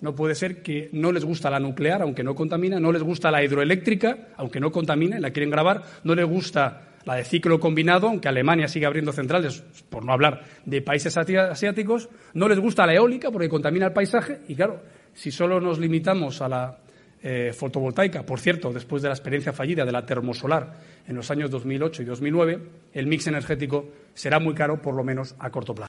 S7: No puede ser que no les gusta la nuclear, aunque no contamina, no les gusta la hidroeléctrica, aunque no contamine, la quieren grabar, no les gusta la de ciclo combinado, aunque Alemania sigue abriendo centrales, por no hablar de países asiáticos, no les gusta la eólica porque contamina el paisaje y claro, si solo nos limitamos a la eh, fotovoltaica, por cierto, después de la experiencia fallida de la termosolar en los años 2008 y 2009, el mix energético será muy caro, por lo menos a corto plazo.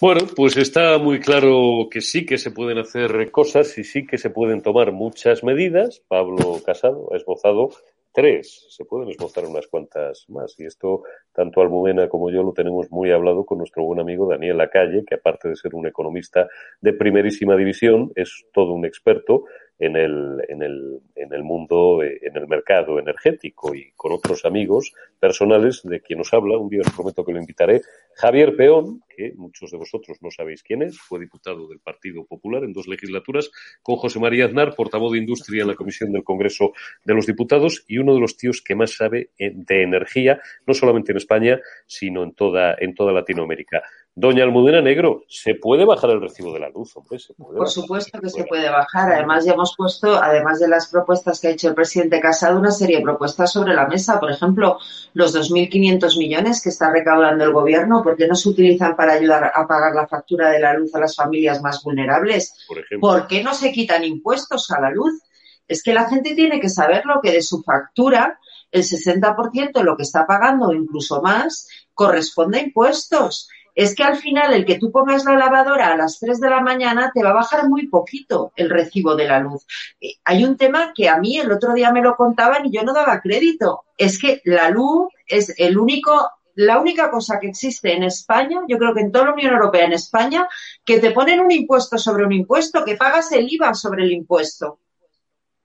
S1: Bueno, pues está muy claro que sí que se pueden hacer cosas y sí que se pueden tomar muchas medidas. Pablo Casado ha esbozado tres, se pueden esbozar unas cuantas más. Y esto, tanto Almudena como yo lo tenemos muy hablado con nuestro buen amigo Daniel Lacalle, que aparte de ser un economista de primerísima división, es todo un experto en el, en el, en el mundo, eh, en el mercado energético y con otros amigos personales de quien nos habla. Un día os prometo que lo invitaré. Javier Peón, que muchos de vosotros no sabéis quién es, fue diputado del Partido Popular en dos legislaturas, con José María Aznar, portavoz de Industria en la Comisión del Congreso de los Diputados y uno de los tíos que más sabe de energía, no solamente en España, sino en toda, en toda Latinoamérica. Doña Almudena Negro, ¿se puede bajar el recibo de la luz? Hombre? ¿Se puede
S2: Por supuesto que se puede bajar. Además, ya hemos puesto, además de las propuestas que ha hecho el presidente Casado, una serie de propuestas sobre la mesa. Por ejemplo, los 2.500 millones que está recaudando el gobierno, ¿por qué no se utilizan para ayudar a pagar la factura de la luz a las familias más vulnerables? Por, ¿Por qué no se quitan impuestos a la luz? Es que la gente tiene que saber lo que de su factura, el 60% de lo que está pagando o incluso más, corresponde a impuestos es que al final el que tú pongas la lavadora a las 3 de la mañana te va a bajar muy poquito el recibo de la luz. Eh, hay un tema que a mí el otro día me lo contaban y yo no daba crédito. Es que la luz es el único la única cosa que existe en España, yo creo que en toda la Unión Europea, en España, que te ponen un impuesto sobre un impuesto, que pagas el IVA sobre el impuesto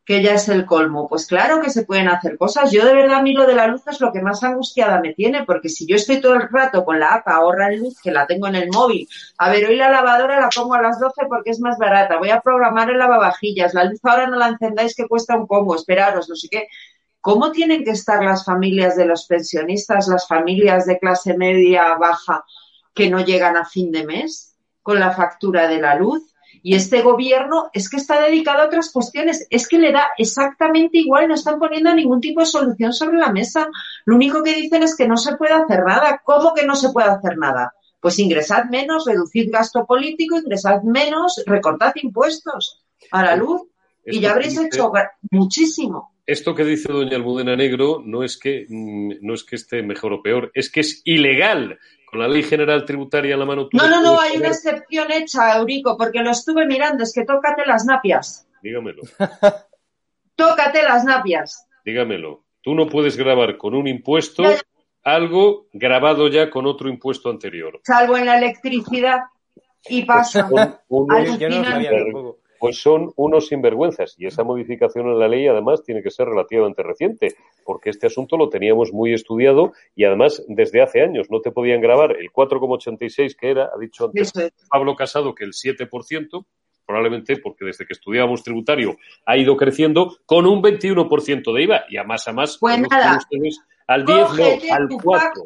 S2: que ya es el colmo. Pues claro que se pueden hacer cosas. Yo de verdad a mí lo de la luz es lo que más angustiada me tiene, porque si yo estoy todo el rato con la app ahorra en luz, que la tengo en el móvil, a ver, hoy la lavadora la pongo a las 12 porque es más barata, voy a programar el lavavajillas, la luz ahora no la encendáis que cuesta un poco, esperaros, no sé qué. ¿Cómo tienen que estar las familias de los pensionistas, las familias de clase media baja que no llegan a fin de mes con la factura de la luz? Y este gobierno es que está dedicado a otras cuestiones, es que le da exactamente igual, no están poniendo ningún tipo de solución sobre la mesa. Lo único que dicen es que no se puede hacer nada. ¿Cómo que no se puede hacer nada? Pues ingresad menos, reducid gasto político, ingresad menos, recortad impuestos a la luz y ya habréis hecho muchísimo.
S1: Esto que dice doña Almudena Negro no es que mm, no es que esté mejor o peor, es que es ilegal la ley general tributaria en la mano.
S2: No, no, no, hay una excepción hecha, Eurico, porque lo estuve mirando, es que tócate las napias.
S1: Dígamelo.
S2: tócate las napias.
S1: Dígamelo. Tú no puedes grabar con un impuesto algo grabado ya con otro impuesto anterior.
S2: Salvo en la electricidad y pasa.
S1: Pues son unos sinvergüenzas. Y esa modificación en la ley, además, tiene que ser relativamente reciente, porque este asunto lo teníamos muy estudiado y, además, desde hace años. No te podían grabar el 4,86 que era, ha dicho antes Pablo Casado, que el 7%, probablemente porque desde que estudiábamos tributario ha ido creciendo con un 21% de IVA y a más a más.
S2: Pues nada. al 10, no, al 4.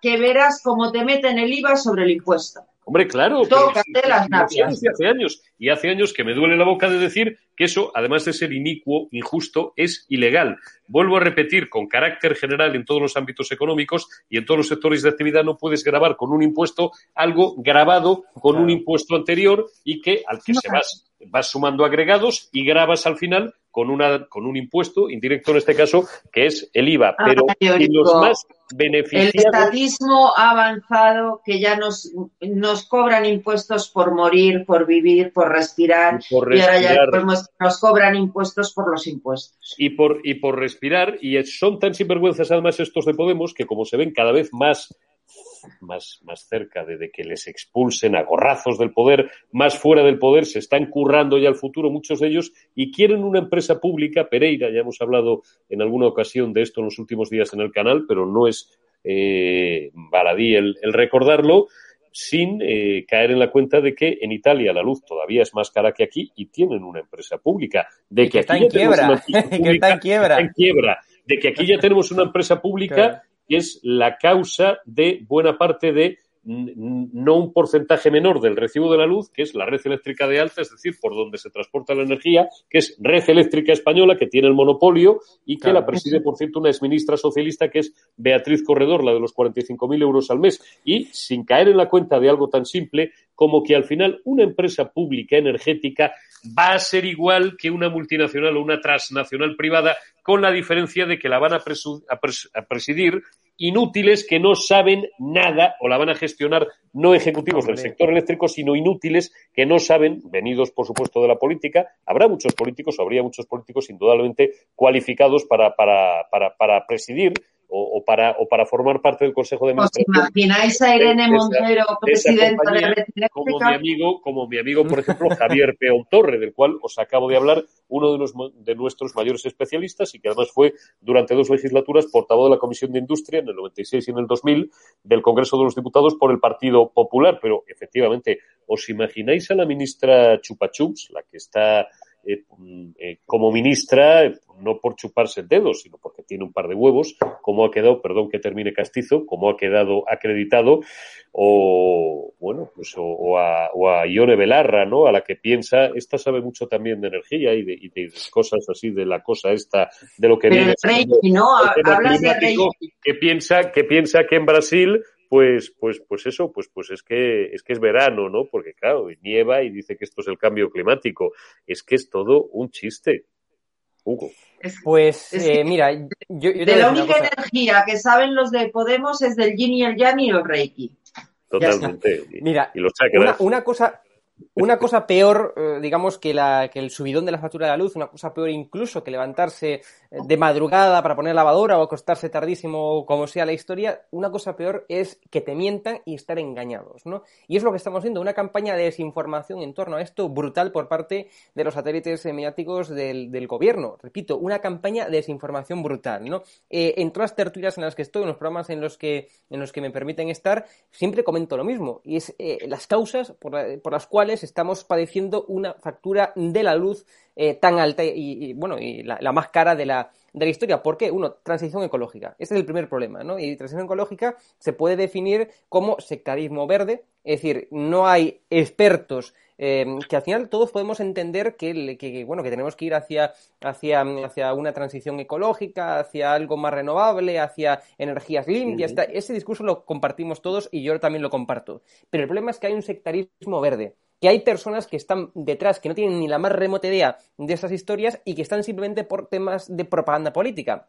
S2: que verás cómo te meten el IVA sobre el impuesto.
S1: Hombre, claro.
S2: Tócate las napias.
S1: Hace años. Y hace años que me duele la boca de decir que eso, además de ser inicuo, injusto, es ilegal. Vuelvo a repetir, con carácter general en todos los ámbitos económicos y en todos los sectores de actividad no puedes grabar con un impuesto algo grabado con un impuesto anterior y que al que se vas, vas sumando agregados y grabas al final con, una, con un impuesto indirecto en este caso, que es el IVA. Ah, pero los más beneficiados...
S2: El estatismo ha avanzado, que ya nos, nos cobran impuestos por morir, por vivir, por respirar, y, ahora ya nos cobran impuestos por los impuestos.
S1: Y por, y por respirar, y son tan sinvergüenzas además estos de Podemos, que como se ven cada vez más más, más cerca de, que les expulsen a gorrazos del poder, más fuera del poder, se están currando ya el futuro muchos de ellos y quieren una empresa pública, Pereira, ya hemos hablado en alguna ocasión de esto en los últimos días en el canal, pero no es eh, baladí el, recordarlo, sin eh, caer en la cuenta de que en Italia la luz todavía es más cara que aquí y tienen una empresa pública, de que,
S3: está, en quiebra, que está en quiebra,
S1: de que aquí ya tenemos una empresa pública que es la causa de buena parte de no un porcentaje menor del recibo de la luz, que es la red eléctrica de alta, es decir, por donde se transporta la energía, que es Red Eléctrica Española, que tiene el monopolio y que la preside, por cierto, una exministra socialista, que es Beatriz Corredor, la de los 45.000 euros al mes. Y sin caer en la cuenta de algo tan simple como que al final una empresa pública energética va a ser igual que una multinacional o una transnacional privada, con la diferencia de que la van a, a presidir inútiles que no saben nada o la van a gestionar no ejecutivos del sector eléctrico, sino inútiles que no saben, venidos por supuesto de la política. Habrá muchos políticos, habría muchos políticos indudablemente cualificados para, para, para, para presidir o, para, o para formar parte del Consejo de Administración.
S2: ¿Os imagináis a Irene Montero, presidenta de
S1: la como mi amigo, como mi amigo, por ejemplo, Javier Peón Torre, del cual os acabo de hablar, uno de, los, de nuestros mayores especialistas y que además fue durante dos legislaturas portavoz de la Comisión de Industria en el 96 y en el 2000 del Congreso de los Diputados por el Partido Popular. Pero efectivamente, ¿os imagináis a la ministra Chupachups, la que está eh, eh, como ministra, no por chuparse el dedo, sino porque tiene un par de huevos, como ha quedado, perdón que termine castizo, como ha quedado acreditado, o bueno, pues o, a, o a, Ione Belarra, ¿no? A la que piensa, esta sabe mucho también de energía y de, y de cosas así, de la cosa esta, de lo que viene.
S2: ¿no? Hablas de
S1: Que piensa, que piensa que en Brasil pues, pues, pues eso, pues, pues es que es que es verano, ¿no? Porque claro, nieva y dice que esto es el cambio climático. Es que es todo un chiste. Hugo.
S3: Pues eh, mira, yo,
S2: de la única energía que saben los de Podemos es del yin y el yang y el reiki.
S1: Totalmente.
S3: Mira, una, una, cosa, una cosa peor, eh, digamos, que, el subidón de la factura de la luz, una cosa peor incluso que levantarse eh, de madrugada para poner lavadora o acostarse tardísimo, como sea la historia, una cosa peor es que te mientan y estar engañados, ¿no? Y es lo que estamos viendo, una campaña de desinformación en torno a esto brutal por parte de los satélites mediáticos del, gobierno. Repito, una campaña de desinformación brutal. Eh, en todas las tertulias en las que estoy, en los programas en los que, me permiten estar, siempre comento lo mismo, y es las causas por las cuales estamos padeciendo una factura de la luz eh, tan alta y, bueno, y la, más cara de la, de la historia. ¿Por qué? Uno, transición ecológica. Ese es el primer problema, ¿no? Y transición ecológica se puede definir como sectarismo verde, es decir, no hay expertos Em, que al final todos podemos entender que, bueno, que tenemos que ir hacia, hacia, hacia, una transición ecológica, hacia algo más renovable, hacia energías limpias. Ese discurso lo compartimos todos y yo también lo comparto. Pero el problema es que hay un sectarismo verde que hay personas que están detrás, que no tienen ni la más remota idea de esas historias y que están simplemente por temas de propaganda política.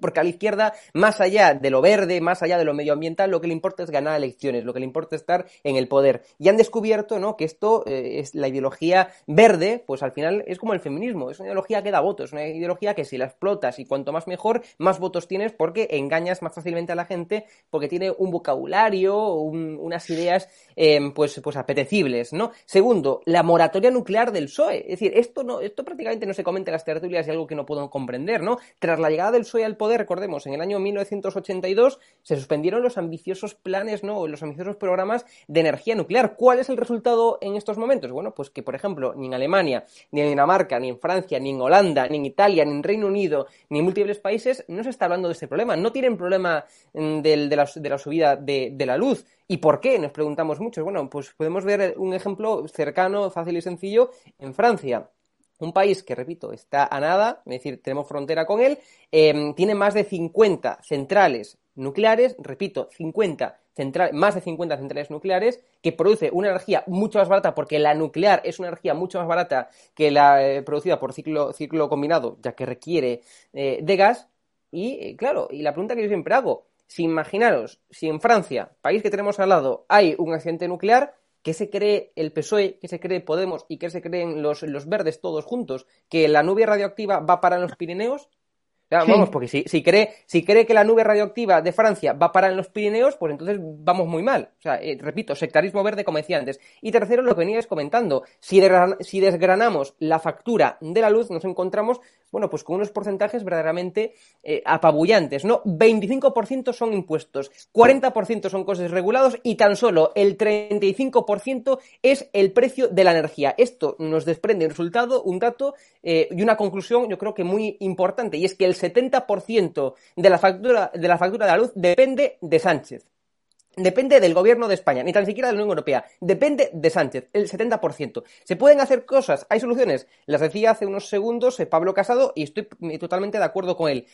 S3: Porque a la izquierda, más allá de lo verde, más allá de lo medioambiental, lo que le importa es ganar elecciones, lo que le importa es estar en el poder. Y han descubierto, ¿no? Que esto eh, es la ideología verde, pues al final es como el feminismo, es una ideología que da votos, una ideología que si la explotas y cuanto más mejor, más votos tienes porque engañas más fácilmente a la gente, porque tiene un vocabulario, unas ideas, em, pues, pues apetecibles, ¿no? Segundo, la moratoria nuclear del PSOE. Es decir, esto no, esto prácticamente no se comenta en las tertulias y algo que no puedo comprender, ¿no? Tras la llegada del PSOE al poder, recordemos, en el año 1982 se suspendieron los ambiciosos planes, ¿no? Los ambiciosos programas de energía nuclear. ¿Cuál es el resultado en estos momentos? Bueno, pues que, por ejemplo, ni en Alemania, ni en Dinamarca, ni en Francia, ni en Holanda, ni en Italia, ni en Reino Unido, ni en múltiples países no se está hablando de este problema. No tienen problema mm, de, la, de, la, subida de, de la luz. ¿Y por qué? Nos preguntamos mucho. Bueno, pues podemos ver un ejemplo cercano, fácil y sencillo en Francia un país que, repito, está a nada, es decir, tenemos frontera con él, em, tiene más de 50 centrales nucleares, repito, 50 más de 50 centrales nucleares, que produce una energía mucho más barata, porque la nuclear es una energía mucho más barata que la eh, producida por ciclo, ciclo combinado, ya que requiere eh, de gas. Y, eh, claro, y la pregunta que yo siempre hago, si imaginaros, si en Francia, país que tenemos al lado, hay un accidente nuclear, ¿Qué se cree el PSOE? ¿Qué se cree Podemos? ¿Y qué se creen los, los verdes todos juntos? ¿Que la nube radioactiva va para los Pirineos? Vamos, porque si, si, cree, si cree que la nube radioactiva de Francia va a parar en los Pirineos, pues entonces vamos muy mal. O sea, eh, repito, sectarismo verde, como decía antes. Y tercero, lo que veníais comentando, si, si desgranamos la factura de la luz, nos encontramos, bueno, pues con unos porcentajes verdaderamente eh, apabullantes, ¿no? 25% son impuestos, 40% son costes regulados y tan solo el 35% es el precio de la energía. Esto nos desprende un resultado, un dato eh, y una conclusión, yo creo que muy importante, y es que el el 70% de la factura de la factura de la luz depende de Sánchez. Depende del gobierno de España, ni tan siquiera de la Unión Europea. Depende de Sánchez, el 70%. ¿Se pueden hacer cosas? ¿Hay soluciones? Las decía hace unos segundos eh, Pablo Casado y estoy totalmente de acuerdo con él.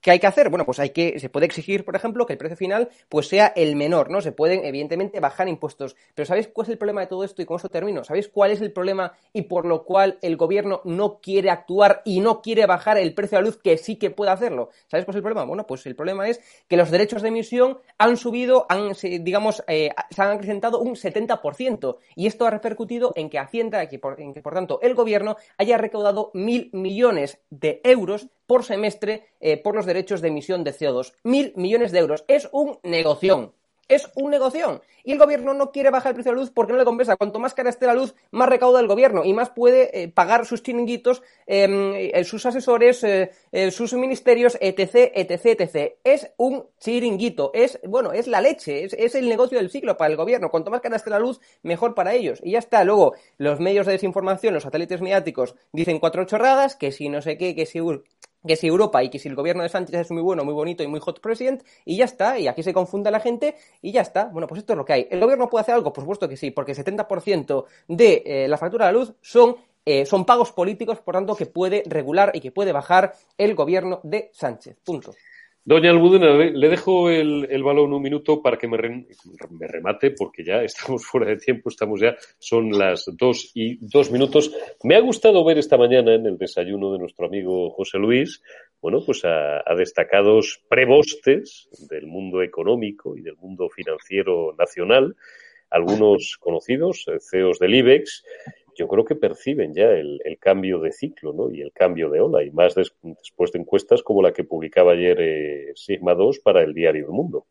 S3: ¿Qué hay que hacer? Bueno, pues hay que, se puede exigir, por ejemplo, que el precio final pues sea el menor, ¿no? Se pueden, evidentemente, bajar impuestos. Pero ¿sabéis cuál es el problema de todo esto? Y con eso termino. ¿Sabéis cuál es el problema y por lo cual el gobierno no quiere actuar y no quiere bajar el precio de la luz que sí que puede hacerlo? ¿Sabéis cuál es el problema? Bueno, pues el problema es que los derechos de emisión han subido, han, digamos, eh, se han acrecentado un 70%. Y esto ha repercutido en que Hacienda, en que por tanto el gobierno haya recaudado mil millones de euros por semestre eh, por los derechos de emisión de CO2. Mil millones de euros. Es un negoción. Es un negocio. Y el gobierno no quiere bajar el precio de la luz porque no le compensa. Cuanto más cara esté la luz, más recauda el gobierno y más puede eh, pagar sus chiringuitos, em, eh, sus asesores, sus ministerios, etc, etc, etc. Es un chiringuito. Es, bueno, es la leche. Es, el negocio del siglo para el gobierno. Cuanto más cara esté la luz, mejor para ellos. Y ya está. Luego, los medios de desinformación, los satélites mediáticos, dicen cuatro chorradas, que si no sé qué, que si que si Europa y que si el gobierno de Sánchez es muy bueno, muy bonito y muy hot president, y ya está, y aquí se confunde la gente, y ya está. Bueno, pues esto es lo que hay. ¿El gobierno puede hacer algo? Por supuesto que sí, porque el 70% de eh, la factura de la luz son, eh, son pagos políticos, por tanto, que puede regular y que puede bajar el gobierno de Sánchez. Punto.
S1: Doña Almudena, le, dejo el, balón un minuto para que me, me, remate, porque ya estamos fuera de tiempo, estamos ya, son las dos y dos minutos. Me ha gustado ver esta mañana en el desayuno de nuestro amigo José Luis, bueno, pues a, destacados prebostes del mundo económico y del mundo financiero nacional, algunos conocidos, eh, CEOs del IBEX, yo creo que perciben ya el, cambio de ciclo ¿no? y el cambio de ola, y más después de encuestas como la que publicaba ayer eh, Sigma 2 para el diario El Mundo.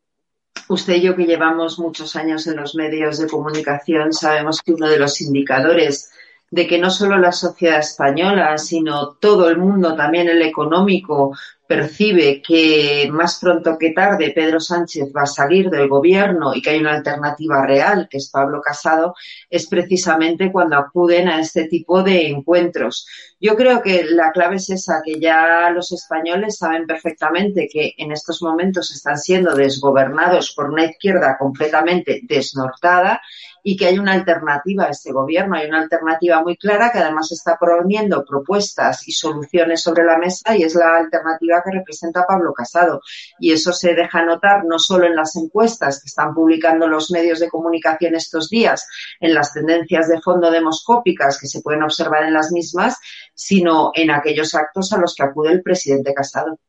S2: Usted y yo que llevamos muchos años en los medios de comunicación sabemos que uno de los indicadores de que no solo la sociedad española, sino todo el mundo, también el económico, percibe que más pronto que tarde Pedro Sánchez va a salir del gobierno y que hay una alternativa real, que es Pablo Casado, es precisamente cuando acuden a este tipo de encuentros. Yo creo que la clave es esa, que ya los españoles saben perfectamente que en estos momentos están siendo desgobernados por una izquierda completamente desnortada y que hay una alternativa a este gobierno, hay una alternativa muy clara que además está poniendo propuestas y soluciones sobre la mesa y es la alternativa que representa Pablo Casado. Y eso se deja notar no solo en las encuestas que están publicando los medios de comunicación estos días, en las tendencias de fondo demoscópicas que se pueden observar en las mismas, sino en aquellos actos a los que acude el presidente Casado.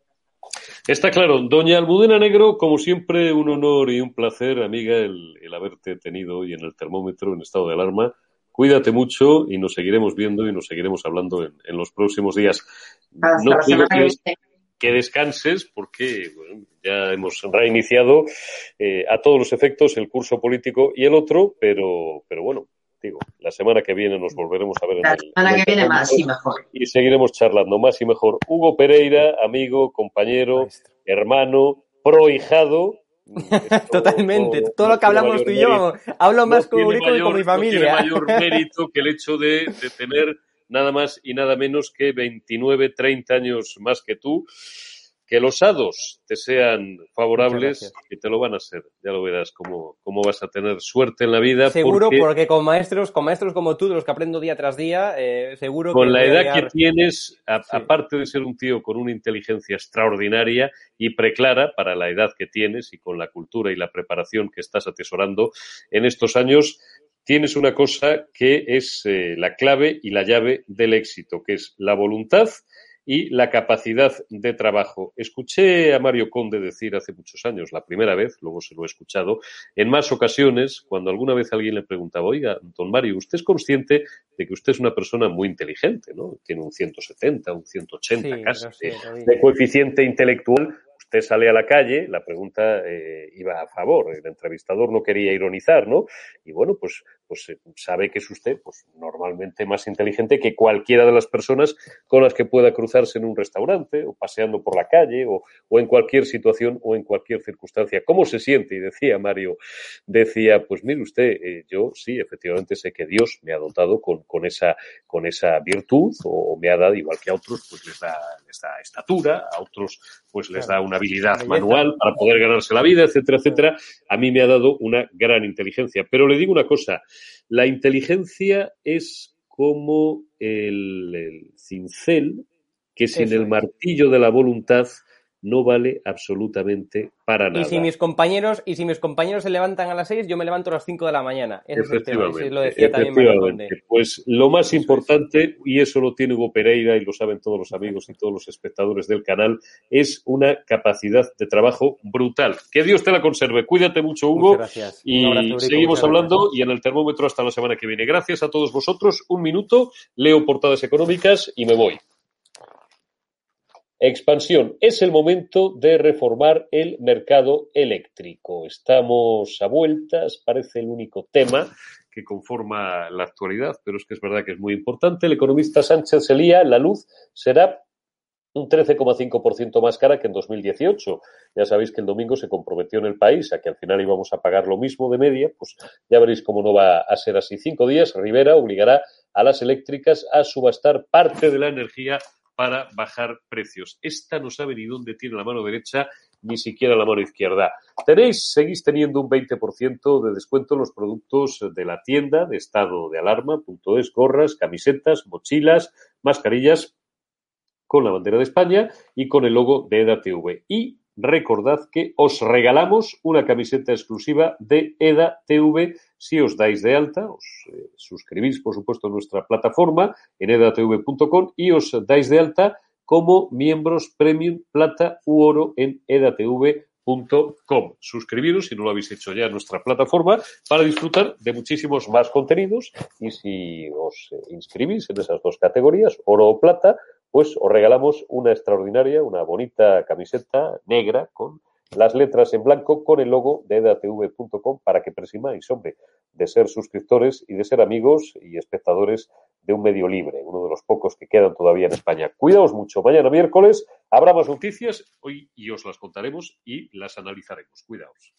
S1: Está claro. Doña Almudena Negro, como siempre, un honor y un placer, amiga, el, haberte tenido hoy en el termómetro en estado de alarma. Cuídate mucho y nos seguiremos viendo y nos seguiremos hablando en, los próximos días. no quiero que, descanses porque ya hemos reiniciado eh, a todos los efectos el curso político y el otro, pero, pero bueno, digo, la semana que viene nos volveremos a ver en
S2: la semana que viene más y mejor.
S1: Y seguiremos charlando más y mejor. Hugo Pereira, amigo, compañero, hermano, prohijado.
S3: Totalmente. Todo lo que hablamos tú y yo, hablo más con Eurico y con mi familia.
S1: No tiene mayor mérito que el hecho de, de tener nada más y nada menos que 29, 30 años más que tú que los hados te sean favorables y te lo van a ser. Ya lo verás cómo, cómo vas a tener suerte en la vida.
S3: Seguro, porque, con maestros, con maestros como tú, de los que aprendo día tras día, eh, seguro
S1: con la edad que tienes, aparte de ser un tío con una inteligencia extraordinaria y preclara para la edad que tienes y con la cultura y la preparación que estás atesorando en estos años, tienes una cosa que es eh, la clave y la llave del éxito, que es la voluntad y la capacidad de trabajo. Escuché a Mario Conde decir hace muchos años, la primera vez, luego se lo he escuchado, en más ocasiones, cuando alguna vez alguien le preguntaba, oiga, don Mario, ¿usted es consciente de que usted es una persona muy inteligente, ¿no? Tiene un 170, un 180 casi de coeficiente intelectual, usted sale a la calle, la pregunta eh, iba a favor, el entrevistador no quería ironizar, ¿no? Y bueno, pues pues eh, sabe que es usted pues normalmente más inteligente que cualquiera de las personas con las que pueda cruzarse en un restaurante o paseando por la calle o, en cualquier situación o en cualquier circunstancia. ¿Cómo se siente? Y decía Mario, decía, pues mire usted, eh, yo sí, efectivamente sé que Dios me ha dotado con, con, esa, con esa virtud o me ha dado, igual que a otros, pues les da, les da estatura, a otros pues les da una habilidad manual para poder ganarse la vida, etcétera, etcétera. A mí me ha dado una gran inteligencia. Pero le digo una cosa, la inteligencia es como el, cincel que sin el martillo de la voluntad no vale absolutamente para nada.
S3: Y si mis compañeros, y si mis compañeros se levantan a las 6, yo me levanto a las 5 de la mañana.
S1: efectivamente, lo decía también Pues lo más importante, y eso lo tiene Hugo Pereira y lo saben todos los amigos y todos los espectadores del canal, es una capacidad de trabajo brutal. Que Dios te la conserve. Cuídate mucho, Hugo. gracias. Y seguimos hablando y en el termómetro hasta la semana que viene. Gracias a todos vosotros. Un minuto, leo portadas económicas y me voy. Expansión. Es el momento de reformar el mercado eléctrico. Estamos a vueltas, parece el único tema que conforma la actualidad, pero es que es verdad que es muy importante. El economista Sánchez Selía, la luz será un 13,5% más cara que en 2018. Ya sabéis que el domingo se comprometió en el país a que al final íbamos a pagar lo mismo de media, pues ya veréis cómo no va a ser así. Cinco días, Rivera obligará a las eléctricas a subastar parte de la energía para bajar precios. Esta no sabe ni dónde tiene la mano derecha ni siquiera la mano izquierda. Tenéis, seguís teniendo un 20% de descuento en los productos de la tienda de estado de alarma, punto es, gorras, camisetas, mochilas, mascarillas con la bandera de España y con el logo de EDATV. Y recordad que os regalamos una camiseta exclusiva de EDA TV si os dais de alta, os eh, suscribís, por supuesto, a nuestra plataforma en edatv.com y os dais de alta como miembros premium, plata u oro en edatv.com. Suscribiros, si no lo habéis hecho ya, a nuestra plataforma para disfrutar de muchísimos más contenidos y si os eh, inscribís en esas dos categorías, oro o plata, pues os regalamos una extraordinaria, una bonita camiseta negra con las letras en blanco con el logo de edatv.com para que presimáis, hombre, de ser suscriptores y de ser amigos y espectadores de un medio libre, uno de los pocos que quedan todavía en España. Cuidaos mucho. Mañana miércoles habrá más noticias hoy y os las contaremos y las analizaremos. Cuidaos.